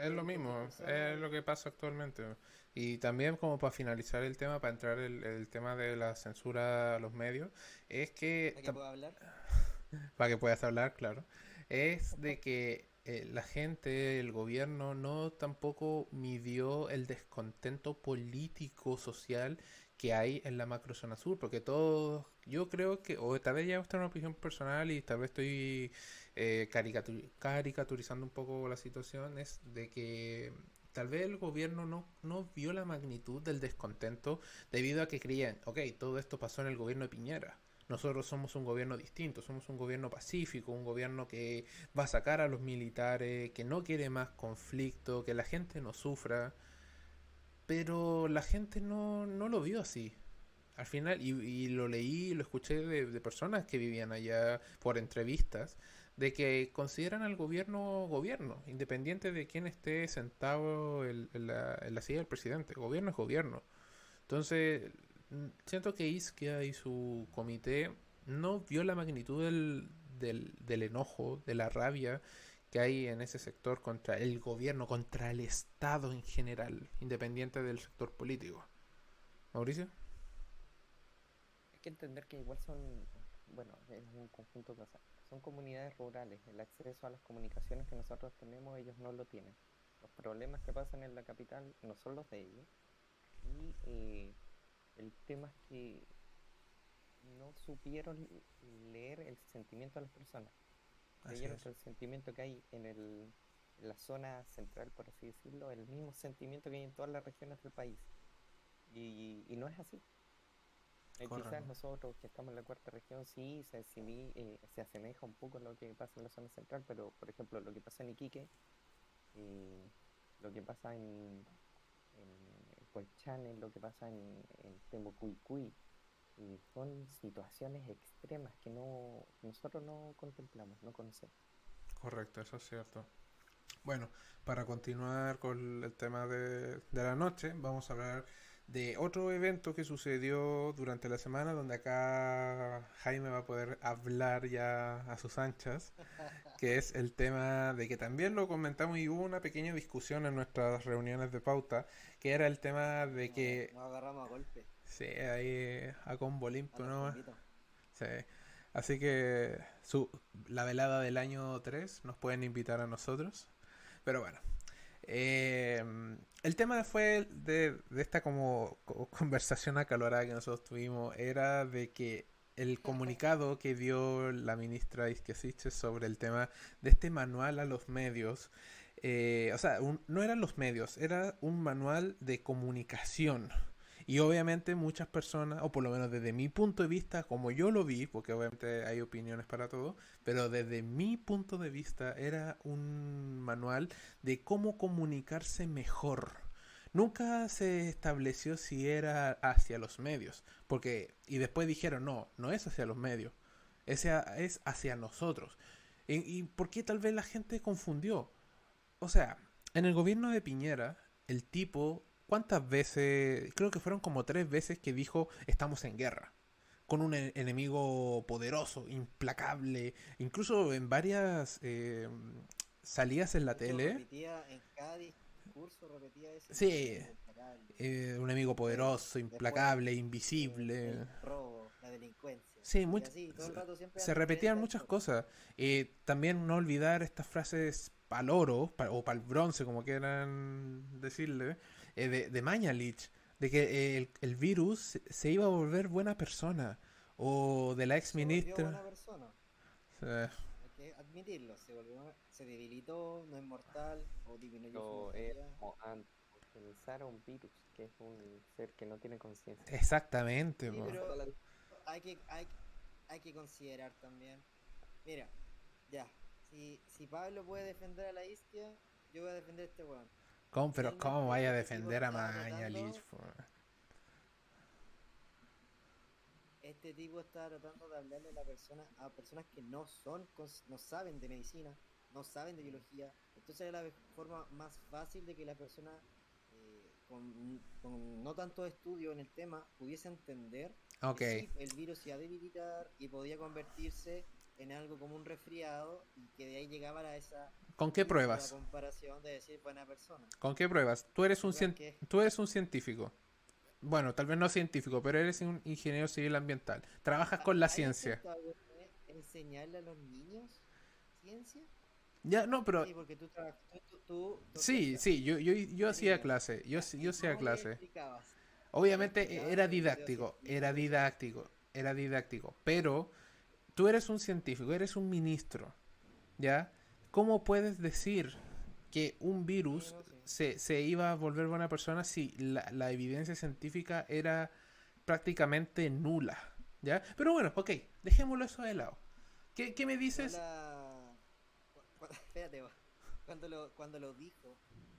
Es lo mismo, es lo que pasa actualmente. Y también como para finalizar el tema, para entrar el, el tema de la censura a los medios, es que, ¿Para que pueda hablar? para que puedas hablar, claro, es de que eh, la gente, el gobierno, no tampoco midió el descontento político, social que hay en la macrozona sur, porque todos, yo creo que, o tal vez ya esta es una opinión personal y tal vez estoy eh, caricatu- caricaturizando un poco la situación, es de que tal vez el gobierno no, no vio la magnitud del descontento debido a que creían, ok, todo esto pasó en el gobierno de Piñera. Nosotros somos un gobierno distinto, somos un gobierno pacífico, un gobierno que va a sacar a los militares, que no quiere más conflicto, que la gente no sufra. Pero la gente no, no lo vio así. Al final, y, lo leí, lo escuché de personas que vivían allá por entrevistas, de que consideran al gobierno gobierno, independiente de quién esté sentado en, la, silla del presidente. Gobierno es gobierno. Entonces, siento que Isquia y su comité no vio la magnitud del, del, enojo, de la rabia que hay en ese sector contra el gobierno, contra el Estado en general, independiente del sector político. Mauricio. Hay que entender que igual son, bueno, es un conjunto de. Son comunidades rurales. El acceso a las comunicaciones que nosotros tenemos, ellos no lo tienen. Los problemas que pasan en la capital no son los de ellos. Y eh, el tema es que no supieron leer el sentimiento de las personas. Creyeron que el sentimiento que hay en, el, en la zona central, por así decirlo, el mismo sentimiento que hay en todas las regiones del país. Y, y no es así. Eh, quizás nosotros que estamos en la cuarta región sí se, asimi- eh, se asemeja un poco a lo que pasa en la zona central, pero por ejemplo lo que pasa en Iquique, eh, lo que pasa en, en Colchane, lo que pasa en, en y son situaciones extremas que no nosotros no contemplamos, no conocemos. Correcto, eso es cierto. Bueno, para continuar con el tema de, de la noche, vamos a hablar de otro evento que sucedió durante la semana, donde acá Jaime va a poder hablar ya a sus anchas, que es el tema de que también lo comentamos y hubo una pequeña discusión en nuestras reuniones de pauta, que era el tema de que, Nos agarramos a golpe. sí, ahí a combo limpio, a ¿no? Sí. Así que su, la velada del año 3 nos pueden invitar a nosotros. Pero bueno. Eh, el tema fue de, esta como co- conversación acalorada que nosotros tuvimos era de que el comunicado que dio la ministra Isquiasiche sobre el tema de este manual a los medios, eh, o sea, un- no eran los medios, era un manual de comunicación. Y obviamente muchas personas, o por lo menos desde mi punto de vista, como yo lo vi, porque obviamente hay opiniones para todo, pero desde mi punto de vista era un manual de cómo comunicarse mejor. Nunca se estableció si era hacia los medios, porque y después dijeron, no, no es hacia los medios, es, a- es hacia nosotros. ¿Y, ¿Y por qué tal vez la gente confundió? O sea, en el gobierno de Piñera, el tipo, ¿cuántas veces? Creo que fueron como tres veces que dijo, estamos en guerra. Con un enemigo poderoso, implacable. Incluso en varias eh, salidas en la tele. Repetía en cada discurso, repetía eso. Sí. Eh, un enemigo poderoso, Después, implacable, El invisible. robo, la delincuencia. Sí, así, todo el rato siempre se repetían muchas cosas. Eh, también no olvidar estas frases pal oro pa- o pal bronce, como quieran decirle, eh, de, de Mañalich, de que eh, el, el virus se, iba a volver buena persona. O de la ex ministra. buena persona. Eh, Hay que admitirlo. Se volvió, se debilitó, no es mortal o disminuyó su pensar a un virus, que es un ser que no tiene conciencia. exactamente. Sí, pero hay que, hay, hay que considerar también. Mira, ya. Si, si Pablo puede defender a la isquia, yo voy a defender a este weón. ¿Cómo, pero ¿cómo vaya a defender a Mañalich? po? Este tipo está tratando de hablarle a la persona a personas que no son, no saben de medicina, no saben de biología. Entonces es la forma más fácil de que la persona eh, con, con no tanto estudio en el tema pudiese entender Ok. que sí, el virus se iba a debilitar y podía convertirse en algo como un resfriado y que de ahí llegaban a esa ¿Con qué pruebas? comparación de decir buena persona. ¿Con qué pruebas? Tú eres un, cien- tú eres un científico. Bueno, tal vez no científico, pero eres un ingeniero civil ambiental. Trabajas con la ¿Has ciencia. enseñarle a los niños ciencia? Ya, no, pero Sí, porque tú trabajas. Tú, tú, tú- tú- sí, yo, yo, yo hacía clase. Yo, yo ¿y hacía clase. Obviamente era didáctico, era didáctico, era didáctico, pero tú eres un científico, eres un ministro, ¿ya? ¿Cómo puedes decir que un virus se, se iba a volver buena persona si la, la evidencia científica era prácticamente nula, ¿ya? Pero bueno, ok, dejémoslo eso de lado. ¿Qué, qué me dices? Cuando lo, cuando lo dijo,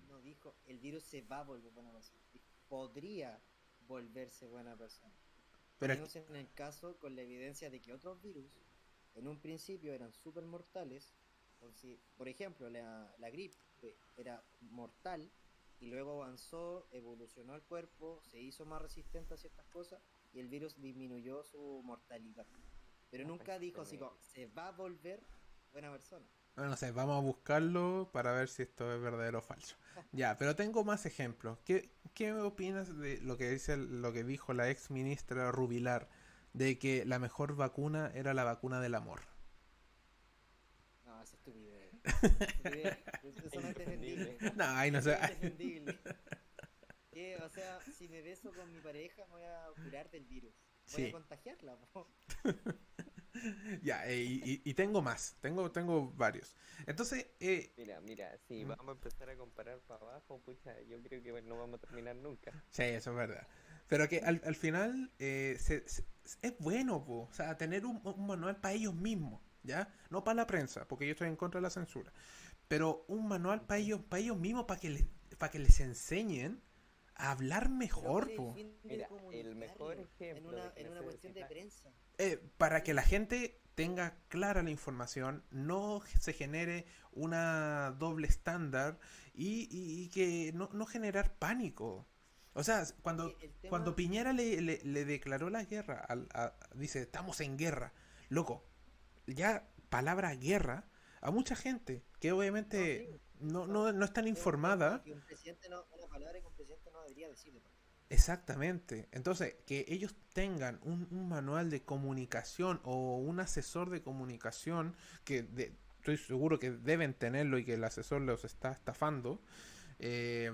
no dijo, el virus se va a volver buena persona. Podría volverse buena persona. Pero en el caso con la evidencia de que otros virus en un principio eran súper mortales. Por, ejemplo, la, la gripe era mortal y luego avanzó, evolucionó el cuerpo, se hizo más resistente a ciertas cosas y el virus disminuyó su mortalidad. Pero Ah, nunca dijo así como, se va a volver buena persona. Bueno, no sé, vamos a buscarlo para ver si esto es verdadero o falso. Ya, pero tengo más ejemplos. ¿Qué, qué opinas de lo que dice lo que dijo la ex ministra Rubilar de que la mejor vacuna era la vacuna del amor? No, es estupidez. Estupidez. Eso no es defendible. No, ay, no Eso sé. no es defendible. ¿Qué? O sea, si me beso con mi pareja, me voy a curar del virus. Voy Sí. a contagiarla. po. Ya, eh, y, tengo más, tengo, tengo varios. Entonces, eh, Mira, mira, si vamos a empezar a comparar para abajo, pucha, yo creo que no vamos a terminar nunca. sí, eso es verdad. Pero que al, al final eh, se- se- es bueno, po. o sea, tener un, un manual para ellos mismos, ¿ya? No para la prensa, porque yo estoy en contra de la censura. Pero un manual para ellos, para ellos mismos, para que les, para que les enseñen a hablar mejor, ¿cuál es el po. Mira, el mejor ejemplo En una, en una cuestión de prensa. Eh, para que la gente tenga clara la información, no se genere una doble estándar y, y- y que no, no generar pánico. O sea, cuando, tema- cuando Piñera le, le- le declaró la guerra, al- a- dice, estamos en guerra, loco, ya palabra guerra, a mucha gente que obviamente no, no, no es tan Es informada, tema que un presidente no, una palabra que un presidente no debería decir. Exactamente. Entonces, que ellos tengan un, un manual de comunicación o un asesor de comunicación que de- estoy seguro que deben tenerlo y que el asesor los está estafando, eh,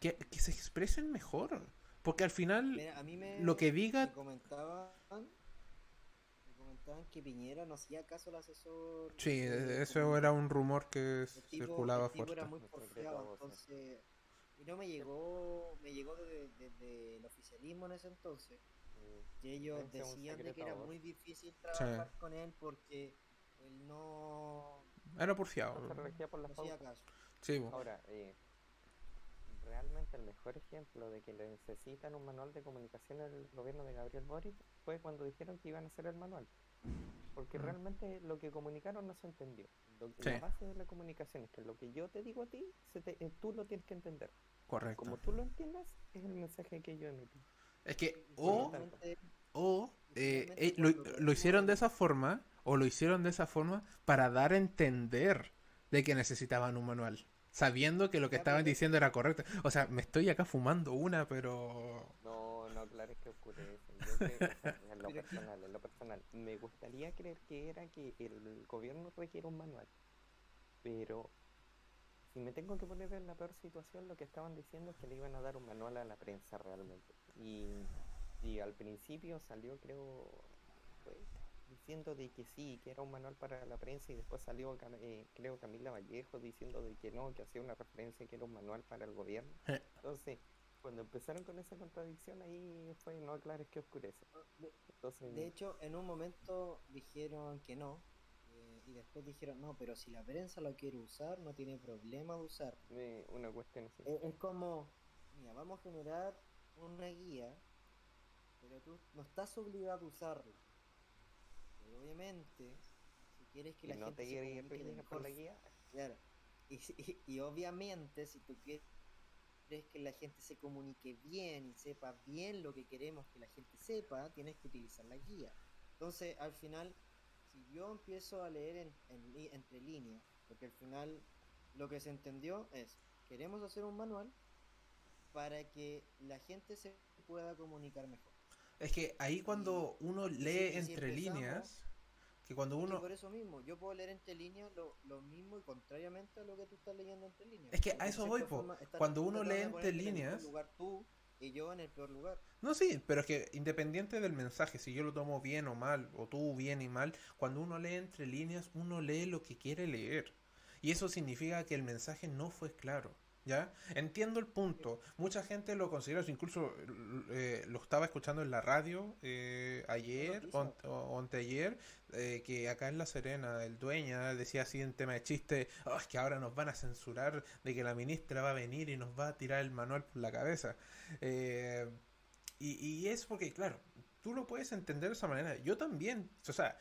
que, que se expresen mejor. Porque al final, Mira, a mí me, lo que diga- me comentaban, me comentaban que Piñera no hacía caso al asesor. sí, de eso era un rumor que El tipo- circulaba el tipo fuerte. era muy voces. entonces y no me llegó me llegó desde, desde el oficialismo en ese entonces Mm, que ellos Ese es un decían de que era muy difícil trabajar con él porque él no, Era No se porfiado. regía por no las caso. Sí, bo. Ahora, eh, realmente el mejor ejemplo de que necesitan un manual de comunicación el gobierno de Gabriel Boric fue cuando dijeron que iban a hacer el manual. Porque Mm. realmente lo que comunicaron no se entendió. Lo- Sí. La base de la comunicación es que lo que yo te digo a ti, se te- eh, tú lo tienes que entender. correcto. Como tú lo entiendas, es el mensaje que yo emití. Es que, o O eh, eh, lo, lo hicieron de esa forma, o lo hicieron de esa forma para dar a entender de que necesitaban un manual, sabiendo que lo que estaban diciendo era correcto. O sea, me estoy acá fumando una, pero... No, no, claro, es que oscurece. Yo creo, o sea, en lo personal, en lo personal, me gustaría creer que era que el gobierno requiere un manual. Pero si me tengo que poner en la peor situación, lo que estaban diciendo es que le iban a dar un manual a la prensa realmente. Y, y al principio salió, creo, fue diciendo de que sí, que era un manual para la prensa y después salió, eh, creo, Camila Vallejo diciendo de que no, que hacía una referencia que era un manual para el gobierno. Entonces, cuando empezaron con esa contradicción, ahí fue, no aclares que oscurece. de, Entonces, de hecho, en un momento dijeron que no. eh, y después dijeron, no, pero si la prensa lo quiere usar, no tiene problema de usar. eh, una cuestión así. Es, es como, mira, vamos a generar una guía, pero tú no estás obligado a usarla. Pero obviamente, si quieres que y la no gente te se ir por la mejor guía, Claro. Y, y, y obviamente, si tú quieres que la gente se comunique bien y sepa bien lo que queremos que la gente sepa, tienes que utilizar la guía. Entonces, al final, si yo empiezo a leer en, en entre líneas, porque al final lo que se entendió es, queremos hacer un manual para que la gente se pueda comunicar mejor. Es que ahí cuando uno lee si entre líneas, que cuando Y uno... por eso mismo, yo puedo leer entre líneas lo, lo mismo y contrariamente a lo que tú estás leyendo entre líneas. Es que porque a eso voy, forma Cuando uno lee entre en el líneas- lugar tú y yo en el peor lugar. No, sí, pero es que independiente del mensaje, si yo lo tomo bien o mal, o tú bien y mal, cuando uno lee entre líneas, uno lee lo que quiere leer. Y eso significa que el mensaje no fue claro. ¿Ya? Entiendo el punto. Mucha gente lo considera, incluso eh, lo estaba escuchando en la radio eh, ayer o, anteayer, eh, que acá en La Serena, el dueña decía así en tema de chiste, "Oh, es que ahora nos van a censurar de que la ministra va a venir y nos va a tirar el manual por la cabeza. Y, y es porque, claro, tú lo puedes entender de esa manera. Yo también, o sea,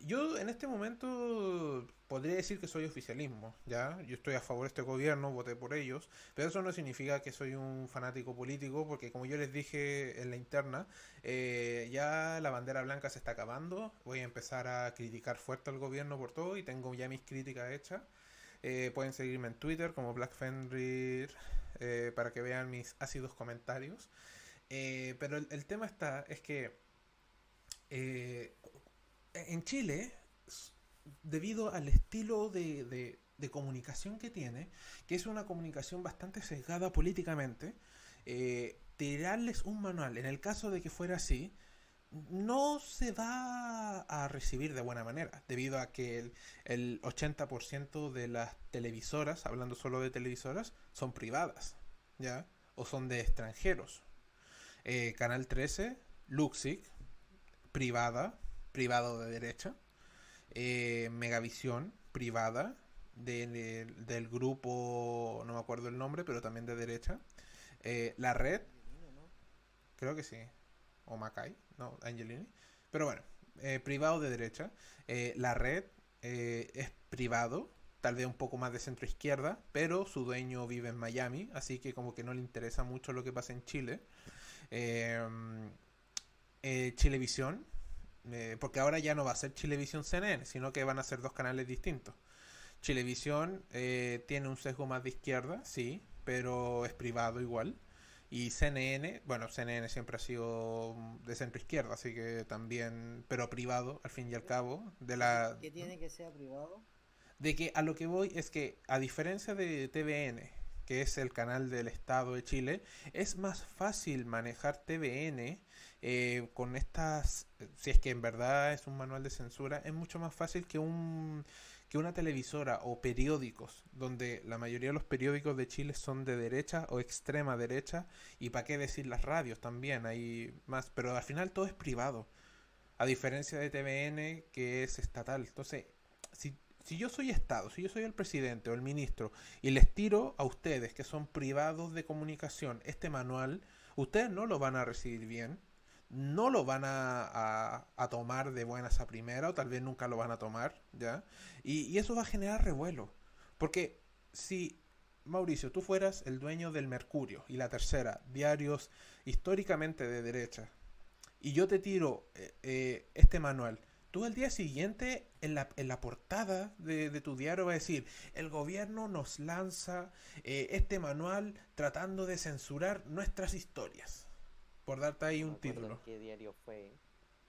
yo en este momento podría decir que soy oficialismo, ¿ya? Yo estoy a favor de este gobierno, voté por ellos, pero eso no significa que soy un fanático político, porque como yo les dije en la interna, eh, ya la bandera blanca se está acabando, voy a empezar a criticar fuerte al gobierno por todo y tengo ya mis críticas hechas. Eh, pueden seguirme en Twitter como Black Fenrir eh, para que vean mis ácidos comentarios. Pero el, tema está, es que en Chile, debido al estilo de, de- comunicación que tiene, que es una comunicación bastante sesgada políticamente, eh, tirarles un manual, en el caso de que fuera así, no se va a recibir de buena manera, debido a que el, el 80% de las televisoras, hablando solo de televisoras, son privadas, ¿ya? O son de extranjeros. Eh, Canal 13, Luxic, privada, privado de derecha. Eh, Megavisión, privada, de- de- del grupo, no me acuerdo el nombre, pero también de derecha. Eh, la red, creo que sí. O Macay, no, Angelini. Pero bueno, eh, privado de derecha. Eh, la red eh, es privado, tal vez un poco más de centro izquierda, pero su dueño vive en Miami, así que como que no le interesa mucho lo que pasa en Chile. Chilevisión, eh, porque ahora ya no va a ser Chilevisión CNN, sino que van a ser dos canales distintos. Chilevisión eh, tiene un sesgo más de izquierda, sí, pero es privado igual. Y CNN, bueno, CNN siempre ha sido de centro izquierda, así que también, pero privado, al fin y al cabo, de la... ¿Qué tiene que ser privado? De que a lo que voy es que, a diferencia de TVN, que es el canal del Estado de Chile, es más fácil manejar TVN eh, con estas, si es que en verdad es un manual de censura, es mucho más fácil que un que una televisora o periódicos, donde la mayoría de los periódicos de Chile son de derecha o extrema derecha, y para qué decir las radios también, hay más, pero al final todo es privado, a diferencia de TVN que es estatal. Entonces, si, si yo soy Estado, si yo soy el presidente o el ministro, y les tiro a ustedes que son privados de comunicación este manual, ustedes no lo van a recibir bien, no lo van a, a- tomar de buenas a primera, o tal vez nunca lo van a tomar, ¿ya? Y, y eso va a generar revuelo. Porque si, Mauricio, tú fueras el dueño del Mercurio y la tercera, diarios históricamente de derecha, y yo te tiro eh, eh, este manual, tú al día siguiente en la, en la portada de, de tu diario va a decir, el gobierno nos lanza eh, este manual tratando de censurar nuestras historias. Por darte ahí No un título. qué diario fue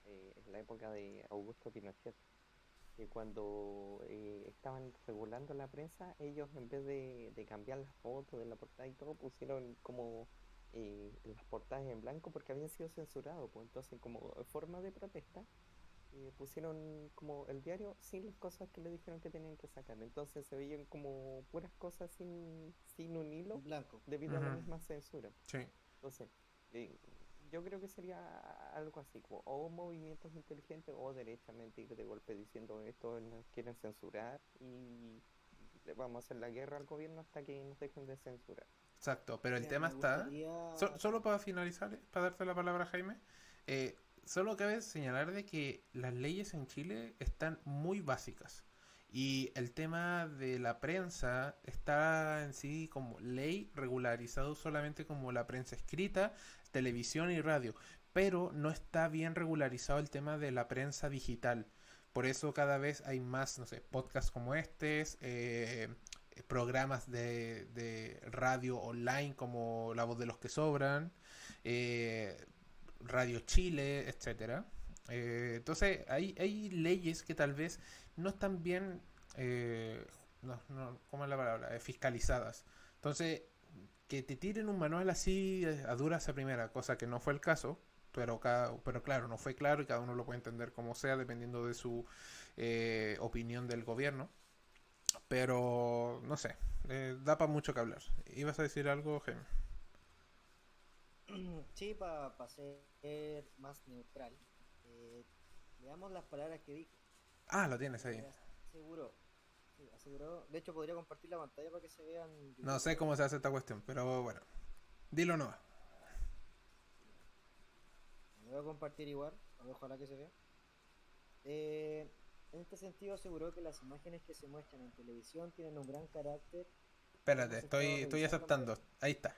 eh, en la época de Augusto Pinochet. Que cuando eh, estaban regulando la prensa, ellos en vez de, de cambiar las fotos de la portada y todo, pusieron como eh, las portadas en blanco porque habían sido censurados. Pues entonces, como forma de protesta, eh, pusieron como el diario sin las cosas que le dijeron que tenían que sacar. Entonces se veían como puras cosas sin, sin un hilo blanco. debido a la misma censura. Sí. Entonces, eh, yo creo que sería algo así, como o movimientos inteligentes o derechamente ir de golpe diciendo esto nos quieren censurar y le vamos a hacer la guerra al gobierno hasta que nos dejen de censurar. Exacto, pero el tema está... So- solo para finalizar, para darte la palabra, Jaime, eh, solo cabe señalar de que las leyes en Chile están muy básicas y el tema de la prensa está en sí como ley regularizado solamente como la prensa escrita, televisión y radio, pero no está bien regularizado el tema de la prensa digital. Por eso cada vez hay más, no sé, podcasts como este, programas de, de, radio online como La Voz de los que Sobran, eh, Radio Chile, etcétera. Eh, entonces hay, hay leyes que tal vez no están bien, no, no, ¿cómo es la palabra? Fiscalizadas. Entonces, que te tiren un manual así eh, a duras a primera, cosa que no fue el caso, pero, cada, pero claro, no fue claro y cada uno lo puede entender como sea, dependiendo de su eh, opinión del gobierno. Pero, no sé, eh, da para mucho que hablar. ¿Ibas a decir algo, Jaime? Sí, para pa ser más neutral, eh, veamos las palabras que dijo. Ah, lo tienes ahí. Aseguró, aseguró. De hecho, podría compartir la pantalla para que se vean. No sé cómo se hace esta cuestión, pero bueno, dilo no. Lo voy a compartir igual, ojalá que se vea. Eh, en este sentido, aseguró que las imágenes que se muestran en televisión tienen un gran carácter. Espérate, estoy, estoy aceptando. Ahí está,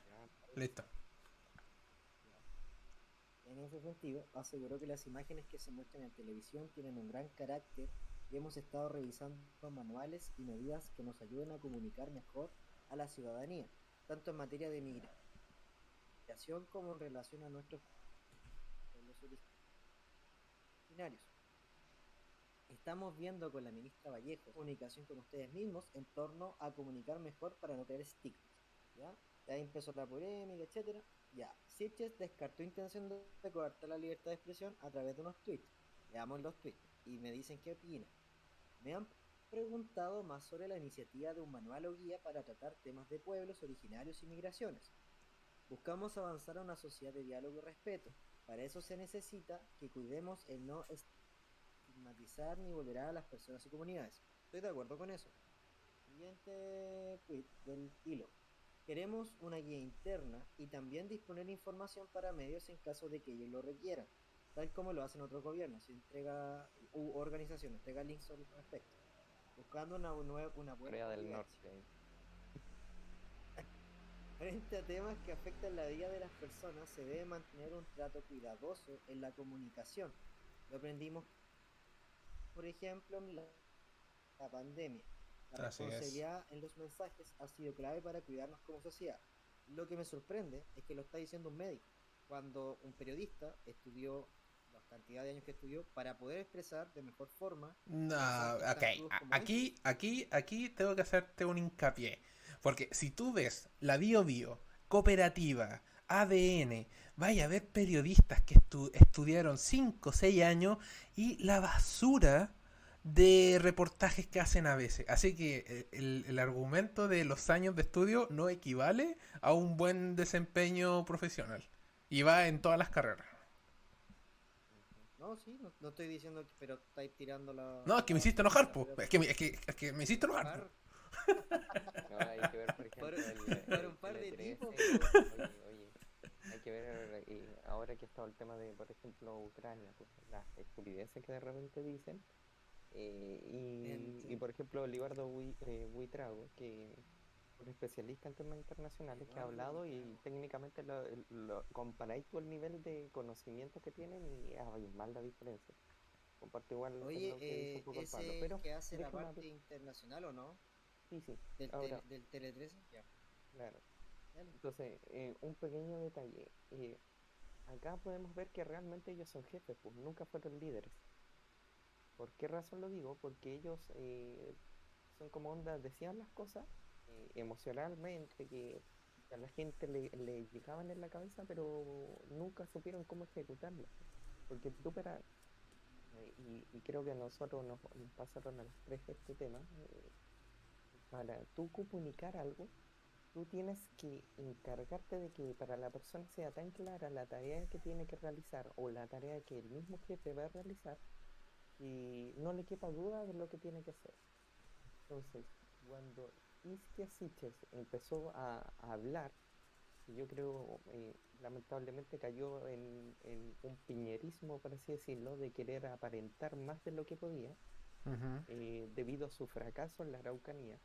listo. En ese sentido, aseguró que las imágenes que se muestran en televisión tienen un gran carácter y hemos estado revisando manuales y medidas que nos ayuden a comunicar mejor a la ciudadanía, tanto en materia de migración como en relación a nuestros. Estamos viendo con la ministra Vallejo comunicación con ustedes mismos en torno a comunicar mejor para no crear estigmas. ¿ya? Ahí empezó la polémica, etcétera. Ya, Sitches descartó intención de coartar la libertad de expresión a través de unos tweets. Veamos los tweets y me dicen qué opinan. Me han preguntado más sobre la iniciativa de un manual o guía para tratar temas de pueblos originarios y migraciones. Buscamos avanzar a una sociedad de diálogo y respeto. Para eso se necesita que cuidemos el no estigmatizar ni vulnerar a las personas y comunidades. Estoy de acuerdo con eso. Siguiente tweet del hilo. Queremos una guía interna y también disponer información para medios en caso de que ellos lo requieran, tal como lo hacen otros gobiernos y entrega u organizaciones, entrega links al respecto, buscando una nueva una buena Corea del. Norte. Frente a temas que afectan la vida de las personas, se debe mantener un trato cuidadoso en la comunicación. Lo aprendimos, por ejemplo, en la, la pandemia. La Así es. responsabilidad en los mensajes ha sido clave para cuidarnos como sociedad. Lo que me sorprende es que lo está diciendo un médico, cuando un periodista estudió cantidad de años que estudió para poder expresar de mejor forma. No, ok. Aquí, aquí, aquí tengo que hacerte un hincapié. Porque si tú ves la Bio Bio, Cooperativa, ADN, vaya a ver periodistas que estu- estudiaron 5 o 6 años y la basura de reportajes que hacen a veces. Así que eh, el, el argumento de los años de estudio no equivale a un buen desempeño profesional. Y va en todas las carreras. No, sí, no, no estoy diciendo que, pero estáis tirando la. No, es que me hiciste enojar, po. Es que, me- es que, es que me hiciste enojar. po. Enojar. No, hay que ver, por ejemplo, Por- el, por el- un par de E3, tipos. Oye, oye, hay que ver, eh, ahora que está el tema de, por ejemplo, Ucrania, pues, las estupideces que de repente dicen. eh, y, por ejemplo, Libardo Hui- eh, que un especialista en temas internacionales que ha hablado y técnicamente lo, lo comparáis tú el nivel de conocimiento que tienen y hay mal la diferencia. Comparto igual lo Oye, lo que eh, un poco ese Pablo, pero que hace la parte internacional o no? sí, sí, Del, ahora, tele, del Tele 13? Ya. claro. dale. Entonces, eh, un pequeño detalle. eh, acá podemos ver que realmente ellos son jefes, pues nunca fueron líderes. ¿Por qué razón lo digo? Porque ellos eh, son como onda, decían las cosas emocionalmente, que a la gente le, le llegaban en la cabeza, pero nunca supieron cómo ejecutarlas. Porque tú para, eh, y, y creo que a nosotros nos, nos pasaron a los tres este tema, eh, para tú comunicar algo, tú tienes que encargarte de que para la persona sea tan clara la tarea que tiene que realizar o la tarea que el mismo jefe va a realizar y no le quepa duda de lo que tiene que hacer. Entonces, cuando Iskia Siches empezó a, a hablar, y yo creo, eh, lamentablemente cayó en, en un piñerismo, por así decirlo, de querer aparentar más de lo que podía, eh, debido a su fracaso en la Araucanía.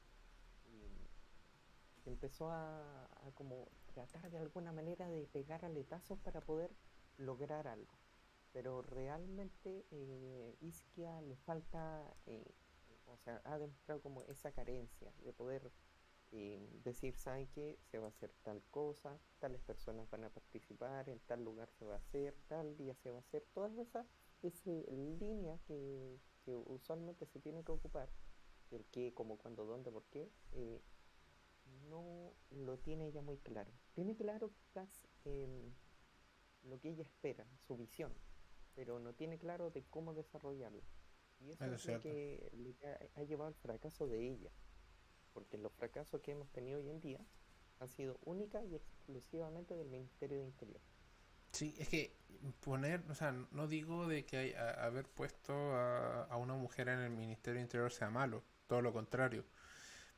Y empezó a, a como tratar de alguna manera de pegar aletazos para poder lograr algo. pero realmente eh, Isquia le falta, eh, o sea, ha demostrado como esa carencia de poder eh, decir, ¿saben qué? Se va a hacer tal cosa, tales personas van a participar, en tal lugar se va a hacer, tal día se va a hacer, todas esas líneas que, que usualmente se tiene que ocupar, el qué, cómo, cuándo, dónde, por qué, eh, no lo tiene ella muy claro. Tiene claro quizás em, lo que ella espera, su visión, pero no tiene claro de cómo desarrollarlo. Y eso es, lo que ha, llevado al fracaso de ella. Porque los fracasos que hemos tenido hoy en día han sido única y exclusivamente del Ministerio de Interior. Sí, es que poner, o sea, no digo de que hay, haber puesto a, a, una mujer en el Ministerio de Interior sea malo, todo lo contrario.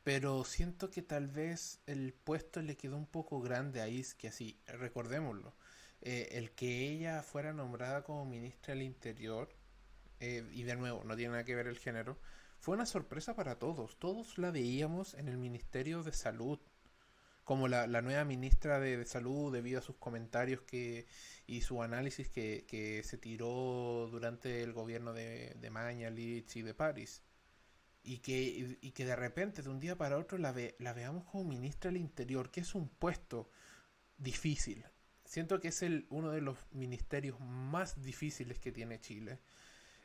Pero siento que tal vez el puesto le quedó un poco grande a que así, recordémoslo. Eh, el que ella fuera nombrada como ministra del Interior, eh, y de nuevo, no tiene nada que ver el género, fue una sorpresa para todos. Todos la veíamos en el Ministerio de Salud, como la, nueva ministra de, Salud, debido a sus comentarios que, y su análisis que, que se tiró durante el gobierno de, de Mañalich y de París y que, y, que de repente, de un día para otro, la, ve, la veamos como ministra del Interior, que es un puesto difícil. Siento que es el, uno de los ministerios más difíciles que tiene Chile.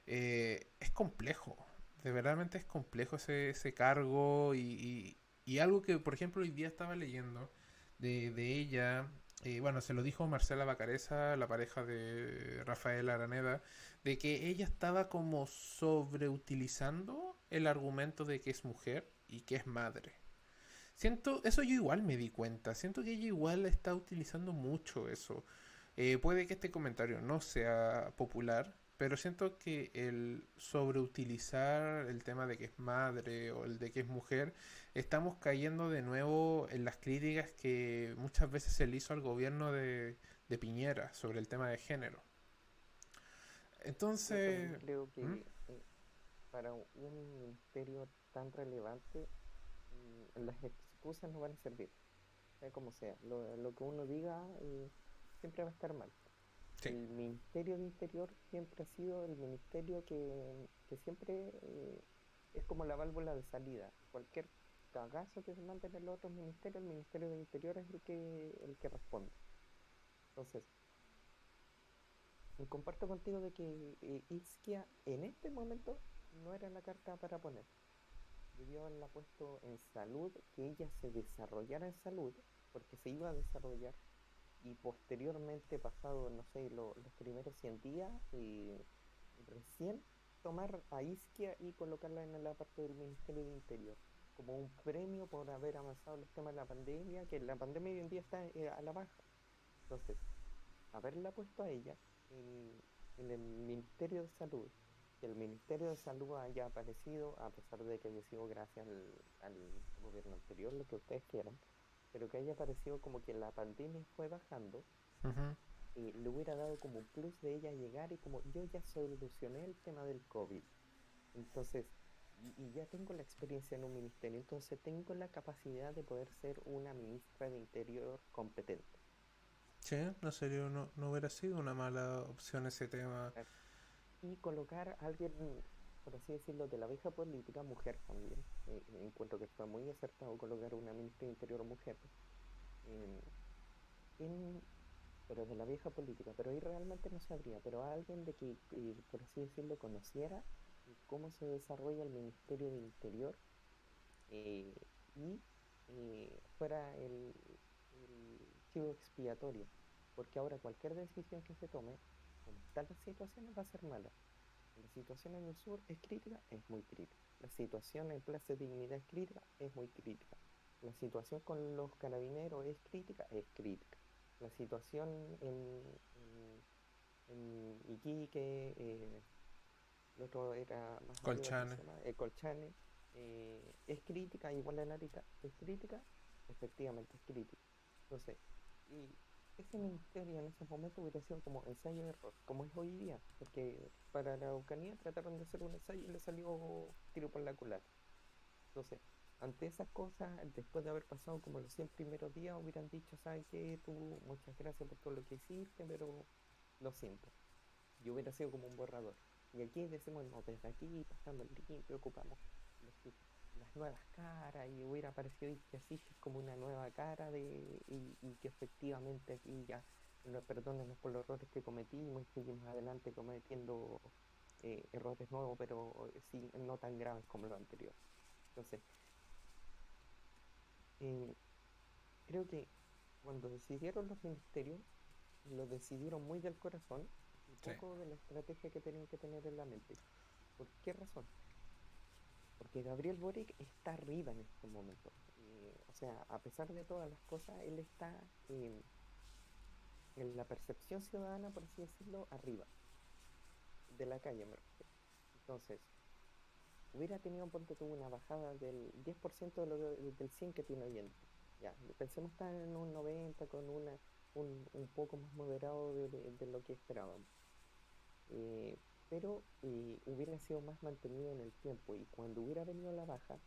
Eh, es complejo, de verdad es complejo ese, ese cargo y, y, algo que, por ejemplo, hoy día estaba leyendo de, de ella, eh, bueno, se lo dijo Marcela Bacareza, la pareja de Rafael Araneda, de que ella estaba como sobreutilizando el argumento de que es mujer y que es madre. Siento, eso yo igual me di cuenta, siento que ella igual está utilizando mucho eso. Eh, puede que este comentario no sea popular, pero siento que el sobreutilizar el tema de que es madre o el de que es mujer, estamos cayendo de nuevo en las críticas que muchas veces se le hizo al gobierno de, de Piñera sobre el tema de género. Entonces... creo que ¿Mm? eh, para un ministerio tan relevante, mm, las excusas no van a servir, sea como sea. Lo, lo que uno diga eh, siempre va a estar mal. El Ministerio de Interior siempre ha sido el ministerio que, siempre eh, es como la válvula de salida. Cualquier cagazo que se mande en el otro ministerio, el Ministerio de Interior es el que, el que responde. Entonces, comparto contigo de que eh, en este momento no era la carta para poner. Debió haberla puesto en salud, que ella se desarrollara en salud, porque se iba a desarrollar y posteriormente, pasado, no sé, los primeros 100 días, y recién tomar a Isquia y colocarla en la parte del Ministerio de Interior, como un premio por haber avanzado el tema de la pandemia, que la pandemia hoy en día está eh, a la baja. Entonces, haberla puesto a ella en, el Ministerio de Salud, que el Ministerio de Salud haya aparecido, a pesar de que haya sido gracias al gobierno anterior, lo que ustedes quieran, pero que haya parecido como que la pandemia fue bajando, y le hubiera dado como un plus de ella llegar y como yo ya solucioné el tema del COVID. Entonces, y, ya tengo la experiencia en un ministerio, entonces tengo la capacidad de poder ser una ministra de Interior competente. Sí, no sería, no, no hubiera sido una mala opción ese tema. Y colocar a alguien por así decirlo, de la vieja política, mujer también. Eh, encuentro que fue muy acertado colocar una ministra de Interior mujer. pero de la vieja política, pero ahí realmente no sabría, pero alguien de que, por así decirlo, conociera cómo se desarrolla el Ministerio de Interior eh, y eh, fuera el, el chivo expiatorio, porque ahora cualquier decisión que se tome, están las situaciones, va a ser mala. La situación en el sur es crítica, es muy crítica. La situación en Plaza de Dignidad es crítica, es muy crítica. La situación con los carabineros es crítica, es crítica. La situación en, en, Iquique, eh, el otro era más Colchane, eh, Colchane eh, es crítica, igual la es crítica, efectivamente es crítica. Entonces, y ese ministerio en ese momento hubiera sido como ensayo de error, como es hoy día, porque para la Araucanía trataron de hacer un ensayo y le salió tiro por la culata. Entonces, ante esas cosas, después de haber pasado como los 100 primeros días, hubieran dicho, ¿sabes qué? Tú, muchas gracias por todo lo que hiciste, pero lo siento. y hubiera sido como un borrador. Y aquí decimos, no, desde aquí, pasando el limpio, ocupamos nuevas caras y hubiera aparecido que así que es como una nueva cara de y, y que efectivamente aquí ya no, perdónenos por los errores que cometimos y seguimos adelante cometiendo eh, errores nuevos, pero eh, sí, no tan graves como los anteriores. Entonces, eh, creo que cuando decidieron los ministerios, lo decidieron muy del corazón y Sí. poco de la estrategia que tenían que tener en la mente. ¿Por qué razón? Porque Gabriel Boric está arriba en este momento. Eh, o sea, a pesar de todas las cosas, él está en la percepción ciudadana, por así decirlo, arriba. De la calle, me refiero. Entonces, hubiera tenido, ponte tú, una bajada del 10% de del 100 que tiene hoy en día. Ya, pensemos estar en un 90 con una un, un poco más moderado de, de- de lo que esperábamos. Eh, pero eh, hubiera sido más mantenido en el tiempo y cuando hubiera venido la baja,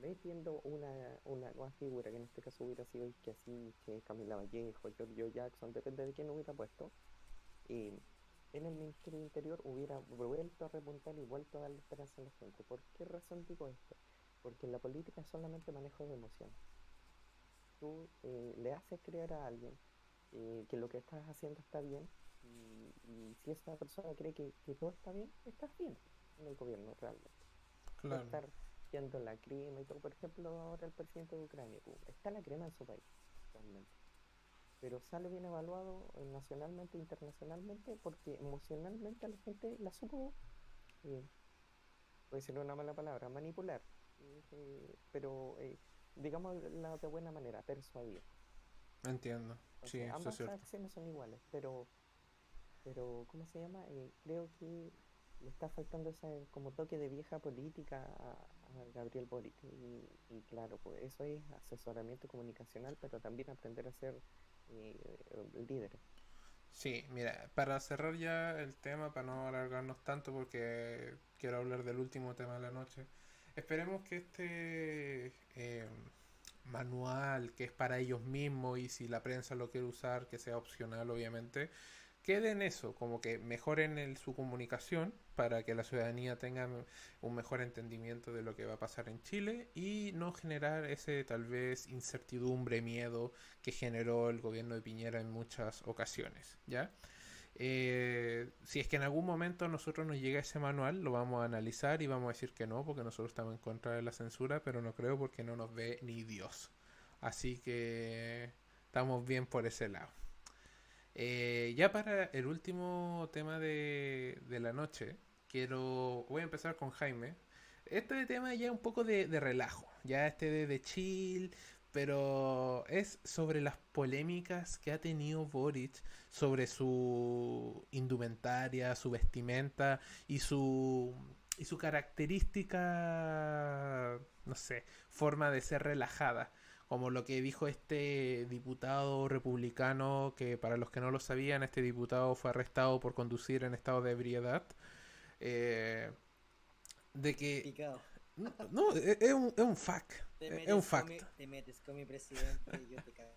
metiendo una, una nueva figura, que en este caso hubiera sido Isque Asiche, Camila Vallejo, Giorgio Jackson, depende de quién hubiera puesto, eh, en el Ministerio Interior hubiera vuelto a repuntar y vuelto a darle esperanza a la gente. ¿Por qué razón digo esto? Porque en la política es solamente manejo de emociones. Tú eh, le haces creer a alguien eh, que lo que estás haciendo está bien y, y si esa persona cree que, que todo está bien, estás bien en el gobierno realmente. Claro. estar yendo la crema y todo. Por ejemplo, ahora el presidente de Ucrania, uh, está la crema en su país, realmente. Pero sale bien evaluado eh, nacionalmente e internacionalmente porque emocionalmente a la gente la supo, eh, puede ser una mala palabra, manipular. eh, pero eh, digamos la de buena manera, persuadir. Entiendo. O Sí, sea, eso es ambas cierto. acciones son iguales, pero, pero ¿cómo se llama? Eh, creo que le está faltando ese como toque de vieja política a, Gabriel Boric. Y, claro, pues eso es asesoramiento comunicacional, pero también aprender a ser eh, líderes. Sí, mira, para cerrar ya el tema, para no alargarnos tanto, porque quiero hablar del último tema de la noche, esperemos que este eh, manual, que es para ellos mismos, y si la prensa lo quiere usar, que sea opcional, obviamente, quede en eso, como que mejoren el- su comunicación para que la ciudadanía tenga un mejor entendimiento de lo que va a pasar en Chile y no generar ese tal vez incertidumbre, miedo que generó el gobierno de Piñera en muchas ocasiones, ¿ya? Eh, si es que en algún momento nosotros nos llega ese manual, lo vamos a analizar y vamos a decir que no, porque nosotros estamos en contra de la censura, pero no creo porque no nos ve ni Dios. Así que estamos bien por ese lado. Eh, ya para el último tema de, la noche, quiero. Voy a empezar con Jaime. Este tema ya un poco de, de relajo, ya este de, de chill, pero es sobre las polémicas que ha tenido Boric sobre su indumentaria, su vestimenta y su y su característica, no sé, forma de ser relajada, como lo que dijo este diputado republicano que para los que no lo sabían, este diputado fue arrestado por conducir en estado de ebriedad. eh, de que Picado. no, no, es, es un, es un fact. Es un fact. mi, te metes con mi presidente y yo te cago.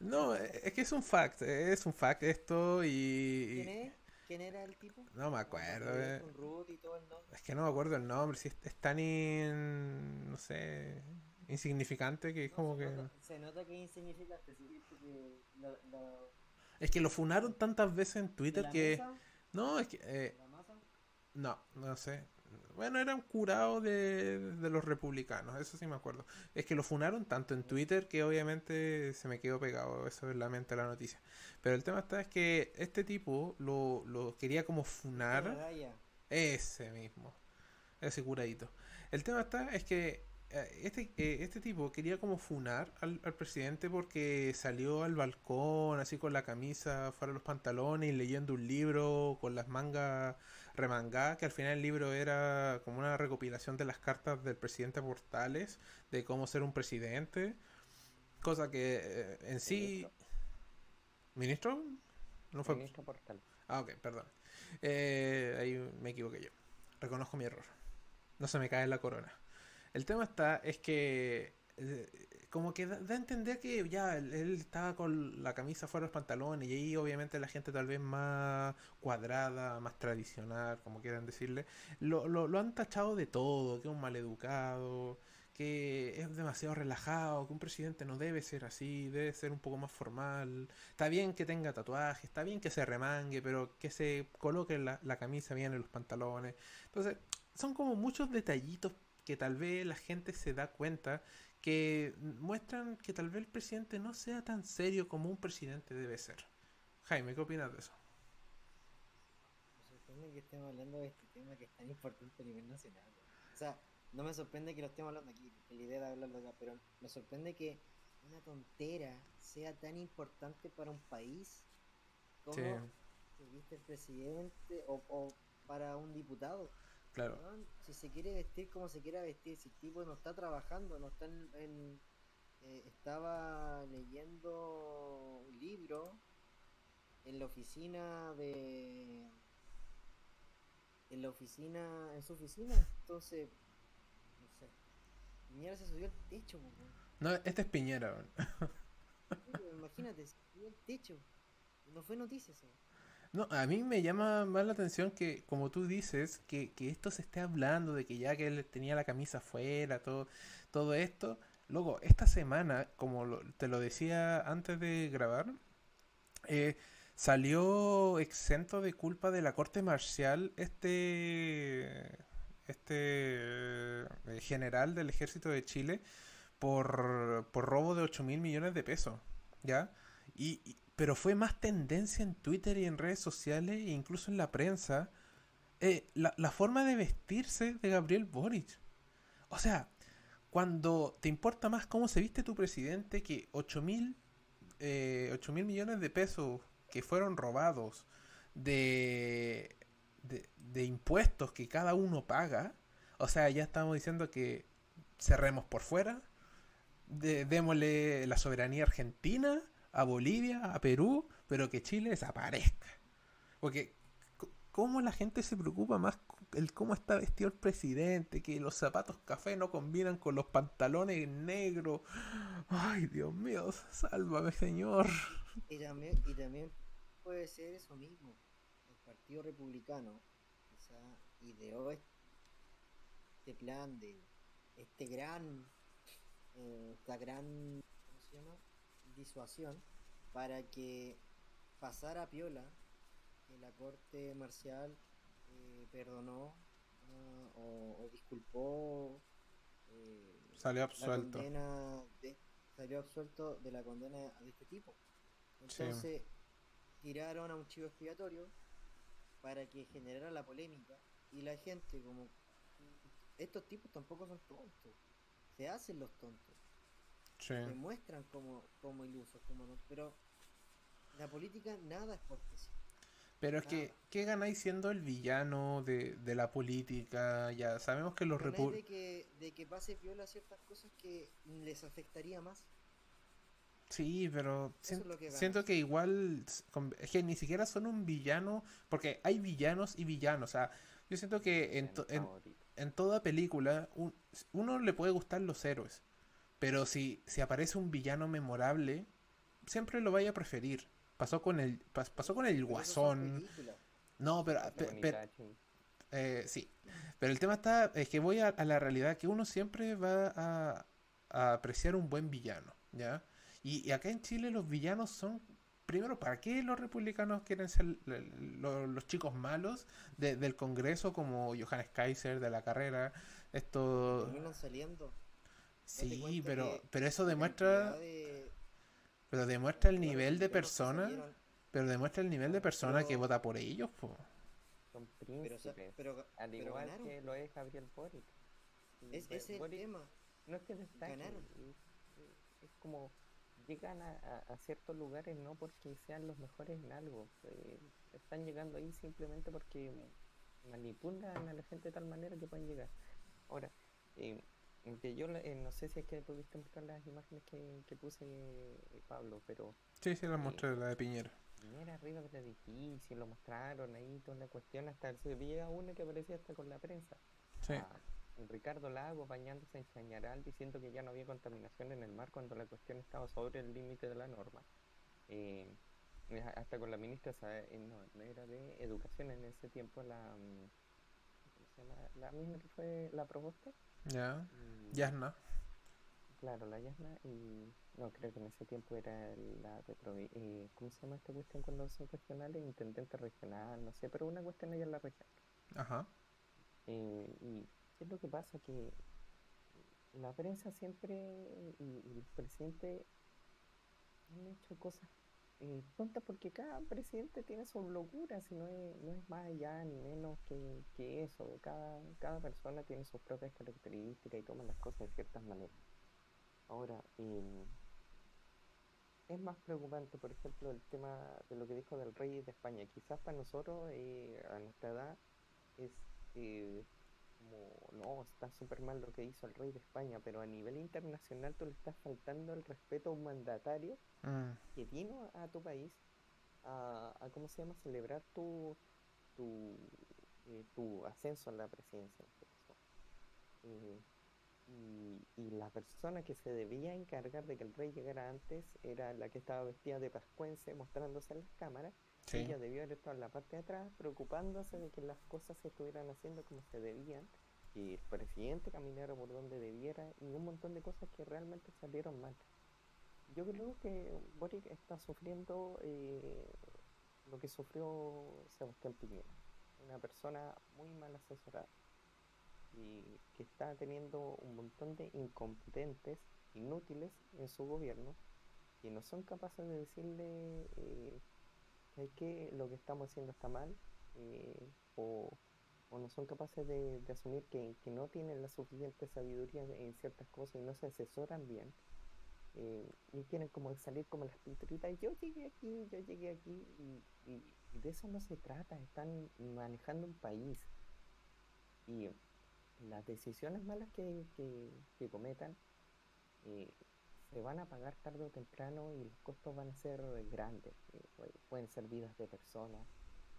No, es que es un fact, es un fact esto y... ¿Quién es? ¿Quién era el tipo? No me acuerdo, eh. Con Ruth y todo el nombre. Es que no me acuerdo el nombre, si es, es tan in- no sé, insignificante que es No, como se que... Nota, se nota que es insignificante, sí, porque lo, lo, Es que lo funaron tantas veces en de Twitter que... mesa, No, es que... eh, no, no sé. Bueno, era un curado de, de los republicanos, eso sí me acuerdo. Es que lo funaron tanto en Twitter que obviamente se me quedó pegado eso en la mente la noticia. Pero el tema está es que este tipo lo, lo quería como funar. Ese mismo. Ese curadito. El tema está es que este, eh, este tipo quería como funar al, al presidente porque salió al balcón así con la camisa fuera de los pantalones y leyendo un libro con las mangas remangadas, que al final el libro era como una recopilación de las cartas del presidente Portales de cómo ser un presidente. Cosa que eh, en sí... ¿Ministro? No fue... Ministro Portal. Ah, ok, perdón. Eh, ahí me equivoqué yo. Reconozco mi error. No se me cae la corona. El tema está, es que eh, como que da, a entender que ya él, él estaba con la camisa fuera de los pantalones y ahí obviamente la gente tal vez más cuadrada, más tradicional, como quieran decirle, lo, lo, lo han tachado de todo, que es un maleducado, que es demasiado relajado, que un presidente no debe ser así, debe ser un poco más formal. Está bien que tenga tatuajes, está bien que se remangue, pero que se coloque la, la camisa bien en los pantalones. Entonces, son como muchos detallitos que tal vez la gente se da cuenta que muestran que tal vez el presidente no sea tan serio como un presidente debe ser. Jaime, ¿qué opinas de eso? Me sorprende que estemos hablando de este tema que es tan importante a nivel nacional. O sea, no me sorprende que lo estemos hablando aquí, la idea de hablarlo acá, pero me sorprende que una tontera sea tan importante para un país como Sí. que viste el presidente o, o para un diputado. Claro. Si se quiere vestir como se quiera vestir, si el tipo no está trabajando, no está en... en- eh, estaba leyendo un libro en la oficina de... En la oficina, en su oficina, entonces, no sé. Piñera se subió al techo, weón. No, este es Piñera. Imagínate, se subió al techo. No fue noticia eso. No, a mí me llama más la atención que, como tú dices, que, que esto se esté hablando de que ya que él tenía la camisa afuera, todo, todo esto. Luego, esta semana, como te lo decía antes de grabar, eh, salió exento de culpa de la corte marcial este, este eh, general del ejército de Chile por, por robo de 8 mil millones de pesos, ¿ya? Y- pero fue más tendencia en Twitter y en redes sociales e incluso en la prensa eh, la, la forma de vestirse de Gabriel Boric. O sea, cuando te importa más cómo se viste tu presidente que 8 mil eh, 8 mil millones de pesos que fueron robados de, de, impuestos que cada uno paga, o sea, ya estamos diciendo que cerremos por fuera, démosle la soberanía argentina a Bolivia, a Perú, pero que Chile desaparezca. Porque cómo la gente se preocupa más el cómo está vestido el presidente, que los zapatos café no combinan con los pantalones negros. Ay, Dios mío, sálvame, señor. Y también, y también puede ser eso mismo. El Partido Republicano quizá ideó este plan de este gran, eh, esta gran, ¿cómo se llama? Disuasión para que pasara piola que la corte marcial eh, perdonó ah, o, o disculpó eh, Salió absuelto. de, salió absuelto de la condena de este tipo. Sí. Entonces tiraron a un chivo expiatorio para que generara la polémica y la gente como estos tipos tampoco son tontos. Se hacen los tontos, Sí. se muestran como, como ilusos, como no- pero la política nada es cortesía. Pero es que, Nada. ¿qué ganáis siendo el villano de, de la política? Ya sabemos que los Ganáis repu- de que, de que pase piola ciertas cosas que les afectaría más. Sí, pero lo que siento que igual es que ni siquiera son un villano, porque hay villanos y villanos. O sea, yo siento que en, to- en, en toda película un- uno le puede gustar los héroes, pero si, si aparece un villano memorable, siempre lo vaya a preferir. Pasó con el pas- pasó con el Pero Guasón. No, pero, Qué pe- bonita, pero- ching. eh, sí, pero el tema está, es que voy a, a la realidad que uno siempre va a, a apreciar un buen villano, ¿ya? Y, y acá en Chile los villanos son, primero, ¿para qué los republicanos quieren ser lo- los chicos malos de- del Congreso como Johannes Kaiser de la carrera? Esto, Terminan saliendo. Sí, pero, pero eso demuestra, de- pero demuestra el nivel de persona, pero demuestra el nivel de persona que vota por ellos, po. Son príncipes. pero, al pero igual ganaron. que lo es Gabriel Boric. Es, es el Boric tema. No es que destaquen, Ganaron. es, es como llegan a, a- a ciertos lugares no porque sean los mejores en algo, eh, están llegando ahí simplemente porque manipulan a la gente de tal manera que pueden llegar. Ahora, eh, que yo la- eh, no sé si es que pudiste mostrar las imágenes que, que puse eh, Pablo, pero Sí, sí, la mostré la de Piñera. Piñera arriba del edificio, lo mostraron ahí, toda la cuestión, hasta se veía uno que aparecía hasta con la prensa. Sí. Ah, Ricardo Lago bañándose en Chañaral diciendo que ya no había contaminación en el mar cuando la cuestión estaba sobre el límite de la norma. Eh, hasta con la ministra, eh, no, era de Educación en ese tiempo, la, mm, ¿cómo se llama? la misma que fue la propuesta. Ya, Yasna. Claro, la Yasna y no, creo que en ese tiempo era la de eh, ¿cómo se llama esta cuestión cuando son regionales? Intendente regional, no sé, pero una cuestión allá en la región. Ajá. Eh, y ¿qué es lo que pasa? Que la prensa siempre y, y el presidente han hecho cosas eh, tontas porque cada presidente tiene su locura, si no es, no es más allá ni menos que, que eso. Cada, cada persona tiene sus propias características y toma las cosas de ciertas maneras. Ahora, eh, es más preocupante, por ejemplo, el tema de lo que dijo del rey de España. Quizás para nosotros, eh, a nuestra edad, es eh, como, no, está súper mal lo que hizo el rey de España, pero a nivel internacional tú le estás faltando el respeto a un mandatario mm. que vino a tu país a, a, ¿cómo se llama?, celebrar tu, tu, eh, tu ascenso a la presidencia. Eh, y, y, la persona que se debía encargar de que el rey llegara antes era la que estaba vestida de pascuense mostrándose en las cámaras. Ella debió haber estado en la parte de atrás preocupándose de que las cosas se estuvieran haciendo como se debían, y el presidente caminara por donde debiera y un montón de cosas que realmente salieron mal. Yo creo que Boric está sufriendo eh, lo que sufrió Sebastián Piñera, una persona muy mal asesorada y que está teniendo un montón de incompetentes, inútiles en su gobierno, que no son capaces de decirle eh, que lo que estamos haciendo está mal, eh, o, no son capaces de, asumir que, no tienen la suficiente sabiduría en ciertas cosas y no se asesoran bien. Eh, y quieren como salir como las pintoritas, yo llegué aquí, yo llegué aquí, y, de eso no se trata, están manejando un país. Y las decisiones malas que, que, cometan eh, se van a pagar tarde o temprano y los costos van a ser grandes. Eh, pueden ser vidas de personas,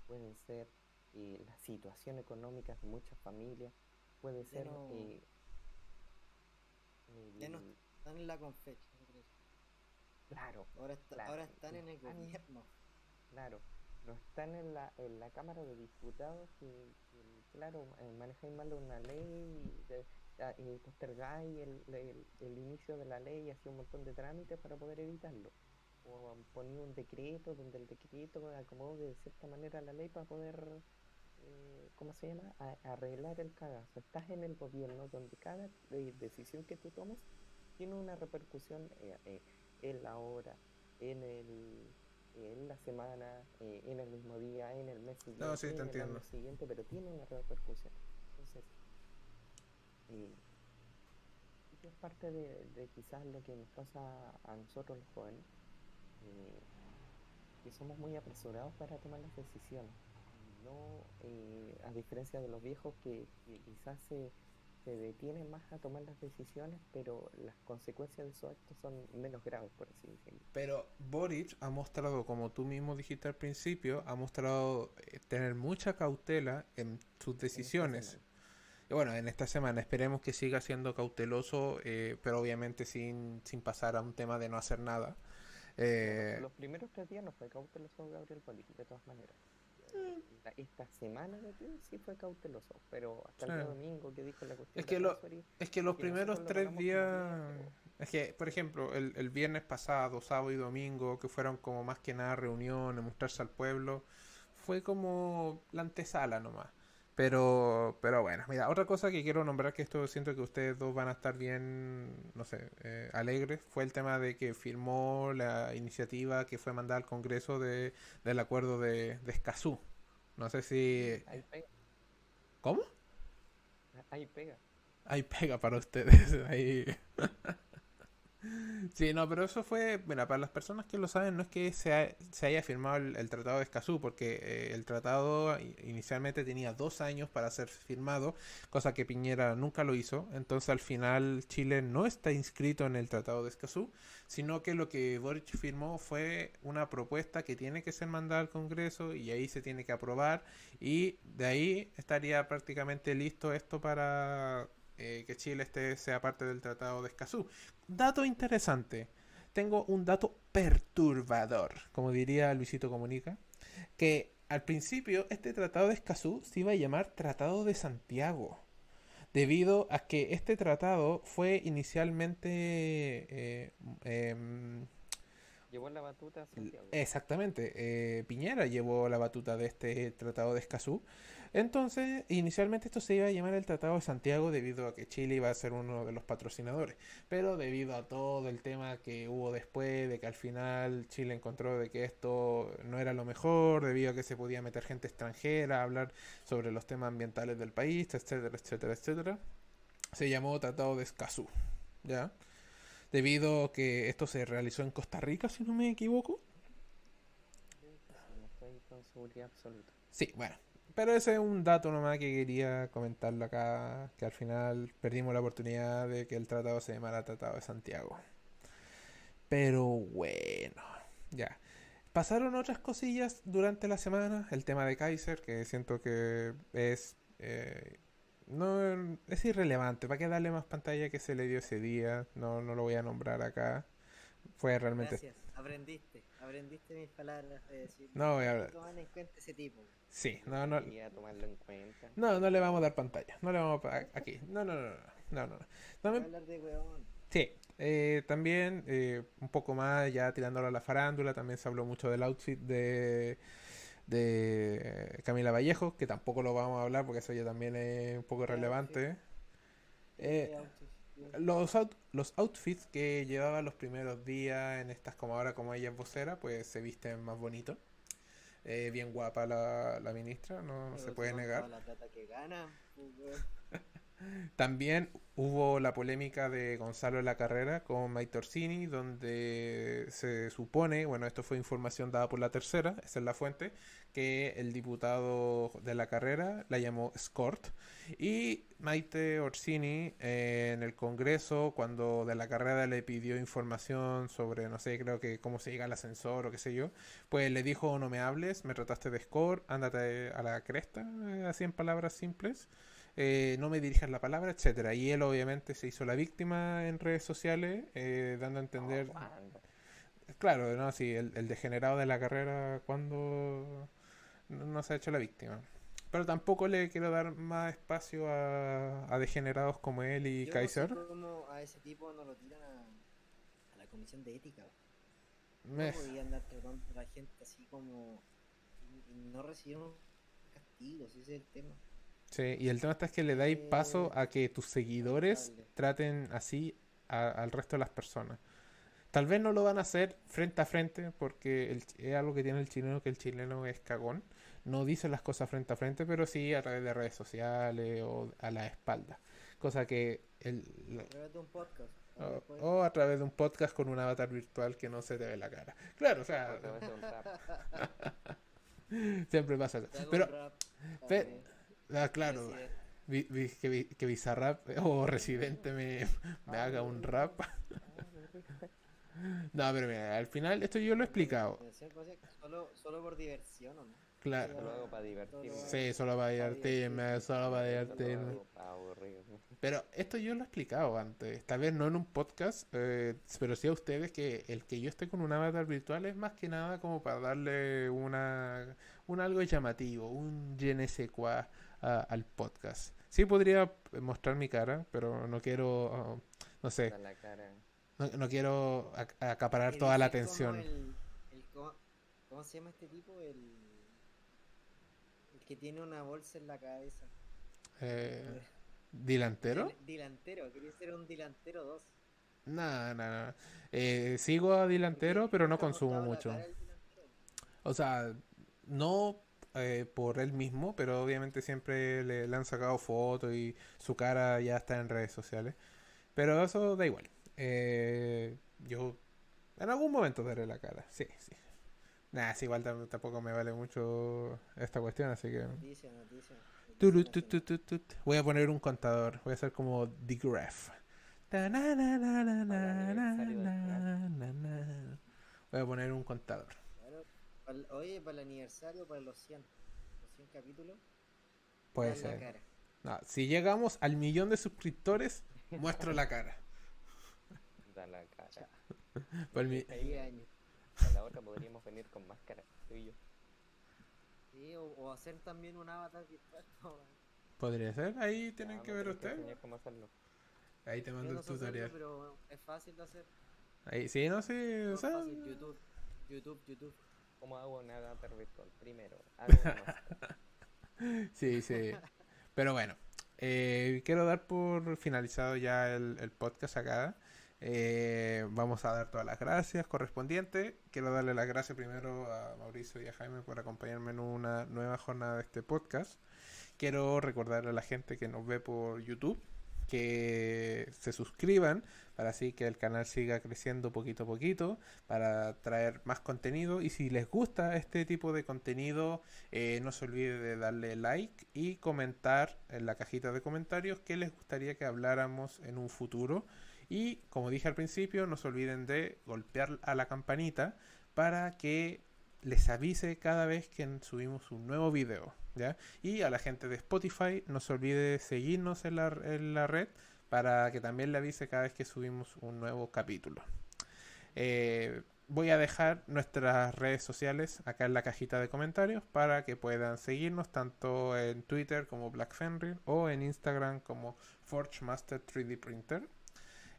pueden ser eh, la situación económica de muchas familias, puede ser... ya no están en la confecha. Claro. Ahora, ahora están en el gobierno. Claro no están en la, en la Cámara de Diputados que, claro, eh, manejáis mal una ley y, y postergáis el, el, inicio de la ley y hacía un montón de trámites para poder evitarlo. O ponía un decreto donde el decreto acomode de cierta manera la ley para poder, eh, ¿cómo se llama?, arreglar el cagazo. Estás en el gobierno donde cada eh, decisión que tú tomes tiene una repercusión eh, en la hora, en el en la semana, eh, en el mismo día, en el mes siguiente, no, sí, en el año siguiente, pero tiene una repercusión. Entonces, eh, es parte de, de, quizás lo que nos pasa a nosotros los jóvenes, eh, que somos muy apresurados para tomar las decisiones. No, eh, a diferencia de los viejos que, que quizás se se detienen más a tomar las decisiones, pero las consecuencias de esos actos son menos graves, por así decirlo. Pero Boric ha mostrado, como tú mismo dijiste al principio, ha mostrado eh, tener mucha cautela en sus decisiones. Y bueno, en esta semana esperemos que siga siendo cauteloso, eh, pero obviamente sin, sin pasar a un tema de no hacer nada. Eh, los primeros tres días no fue cauteloso Gabriel Boric, de todas maneras esta semana sí fue cauteloso, pero hasta el domingo que dijo la cuestión. Es que, es que los primeros tres días. Es que, por ejemplo, el, el, viernes pasado, sábado y domingo, que fueron como más que nada reuniones, mostrarse al pueblo, fue como la antesala nomás. Pero, pero bueno, mira, otra cosa que quiero nombrar, que esto siento que ustedes dos van a estar bien, no sé, eh, alegres, fue el tema de que firmó la iniciativa que fue mandada al Congreso de, del acuerdo de, de Escazú. No sé si... ¿Cómo? Ahí pega. Ahí pega para ustedes. Ahí... Sí, no, pero eso fue, mira, para las personas que lo saben, no es que se, haya firmado el, Tratado de Escazú, porque eh, el tratado inicialmente tenía dos años para ser firmado, cosa que Piñera nunca lo hizo, entonces al final Chile no está inscrito en el Tratado de Escazú, sino que lo que Boric firmó fue una propuesta que tiene que ser mandada al Congreso y ahí se tiene que aprobar y de ahí estaría prácticamente listo esto para eh, que Chile este sea parte del Tratado de Escazú. Dato interesante. Tengo un dato perturbador, como diría Luisito Comunica, que al principio este Tratado de Escazú se iba a llamar Tratado de Santiago, debido a que este tratado fue inicialmente eh, em, Llevó la batuta a Santiago. Exactamente, eh, Piñera llevó la batuta de este Tratado de Escazú. Entonces, inicialmente esto se iba a llamar el Tratado de Santiago debido a que Chile iba a ser uno de los patrocinadores. Pero debido a todo el tema que hubo después, de que al final Chile encontró de que esto no era lo mejor, debido a que se podía meter gente extranjera a hablar sobre los temas ambientales del país, etcétera, etcétera, etcétera, se llamó Tratado de Escazú. ¿Ya? debido a que esto se realizó en Costa Rica, si no me equivoco. Sí, bueno. Pero ese es un dato nomás que quería comentarlo acá, que al final perdimos la oportunidad de que el tratado se llamara Tratado de Santiago. Pero bueno, ya. Pasaron otras cosillas durante la semana, el tema de Kaiser, que siento que es eh, no es irrelevante. ¿Para qué darle más pantalla que se le dio ese día? No, no lo voy a nombrar acá. Fue realmente. Gracias, aprendiste, aprendiste mis palabras de decir. No voy a hablar. Toman en cuenta ese tipo. Sí, no, no. Quería tomarlo en cuenta. No, no le vamos a dar pantalla. No le vamos a. Aquí. No, no, no, no. No, me- hablar de weón. Sí, eh, también eh, un poco más ya tirándolo a la farándula, también se habló mucho del outfit de, de Camila Vallejo, que tampoco lo vamos a hablar porque eso ya también es un poco ¿Qué relevante. ¿Qué Eh, autos? Los, out- los outfits que llevaba los primeros días en estas como ahora como ella es vocera, pues se visten más bonito. Eh, bien guapa la, la ministra, no Pero se puede negar. la plata que gana, pues. También hubo la polémica de Gonzalo la Carrera con Maite Orsini, donde se supone, bueno, esto fue información dada por la tercera, esa es la fuente, que el diputado de la carrera la llamó escort. Y Maite Orsini eh, en el Congreso, cuando de la carrera le pidió información sobre, no sé, creo que cómo se llega al ascensor o qué sé yo, pues le dijo, no me hables, me trataste de escort, ándate a la cresta, eh, así en palabras simples eh, no me dirijas la palabra, etcétera. Y él obviamente se hizo la víctima en redes sociales, eh, dando a entender, No, claro, no, sí, el, el degenerado de la carrera cuando no, no se ha hecho la víctima. Pero tampoco le quiero dar más espacio a, a degenerados como él y Yo Kaiser. No sé cómo a ese tipo no lo tiran a, a la comisión de ética. weón. Me- ¿Cómo podían andar tratando a la gente así como. y- y no recibieron castigos? Ese es el tema. Sí, y el tema está es que le dais paso a que tus seguidores traten así a- al resto de las personas. Tal vez no lo van a hacer frente a frente porque el es algo que tiene el chileno que el chileno es cagón. No dice las cosas frente a frente, pero sí a través de redes sociales o a la espalda. Cosa que el, la- A través de un podcast. o, a través de un podcast con un avatar virtual que no se te ve la cara. Claro, o sea, A través de un rap. siempre pasa eso. Pero, ah, claro, vi- vi- que, vi- que Bizarrap o Residente me, me haga un rap. No, pero mira, al final esto yo lo he explicado. Solo, solo por diversión, ¿o no? Claro. Lo hago para divertirme. Sí, solo para divertirme, solo para divertirme. Pero esto yo lo he explicado antes, tal vez no en un podcast, eh, pero sí a ustedes que el que yo esté con un avatar virtual es más que nada como para darle una, un algo llamativo, un je ne sais quoi a- al podcast. Sí podría mostrar mi cara, pero no quiero, ah, no sé, no, no quiero ac- acaparar toda la atención. el- el co- ¿Cómo se llama este tipo? El, el que tiene una bolsa en la cabeza. Eh, ¿Delantero? Dil- Dilantero, quería ser un dilantero 2. No, no, no. Eh, sigo a delantero, pero no consumo mucho. O sea, no eh, por él mismo, pero obviamente siempre le, le han sacado fotos y su cara ya está en redes sociales. Pero eso da igual. Eh, yo en algún momento daré la cara, sí, sí. Nada, es igual tam- tampoco me vale mucho esta cuestión, así que... Noticia, noticia. Voy a poner un contador, voy a hacer como The Graph. Voy a poner un contador. Oye, para el aniversario, para los 100, los 100 capítulos, Puede ser. cara. No, si llegamos al millón de suscriptores, muestro la cara. Da la cara. Por mi- Ahí 10 años. a la otra podríamos venir con máscara, tú y yo. Sí, o, o hacer también un avatar virtual. Podría ser, ahí tienen Ah, que ver ustedes. enseñar cómo hacerlo. Ahí te mando no el tutorial. pero es fácil de hacer. Ahí, sí, no sé, o Es sea, YouTube, YouTube, YouTube. ¿Cómo hago avatar virtual? Primero, una máscara. sí, sí. Pero bueno, eh, quiero dar por finalizado ya el, el podcast acá. Eh, vamos a dar todas las gracias correspondientes. Quiero darle las gracias primero a Mauricio y a Jaime por acompañarme en una nueva jornada de este podcast. Quiero recordar a la gente que nos ve por YouTube que se suscriban para así que el canal siga creciendo poquito a poquito para traer más contenido. Y si les gusta este tipo de contenido eh, no se olvide de darle like y comentar en la cajita de comentarios qué les gustaría que habláramos en un futuro. Y como dije al principio no se olviden de golpear a la campanita para que les avise cada vez que subimos un nuevo video y a la gente de Spotify no se olvide seguirnos en la, en la red para que también le avise cada vez que subimos un nuevo capítulo. Eh, voy a dejar nuestras redes sociales acá en la cajita de comentarios para que puedan seguirnos tanto en Twitter como Black Fenrir o en Instagram como ForgeMaster 3D Printer.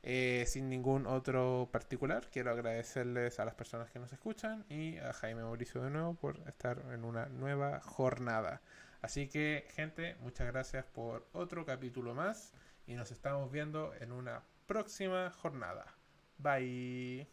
Eh, sin ningún otro particular, quiero agradecerles a las personas que nos escuchan y a Jaime Mauricio de nuevo por estar en una nueva jornada. Así que, gente, muchas gracias por otro capítulo más y nos estamos viendo en una próxima jornada. Bye.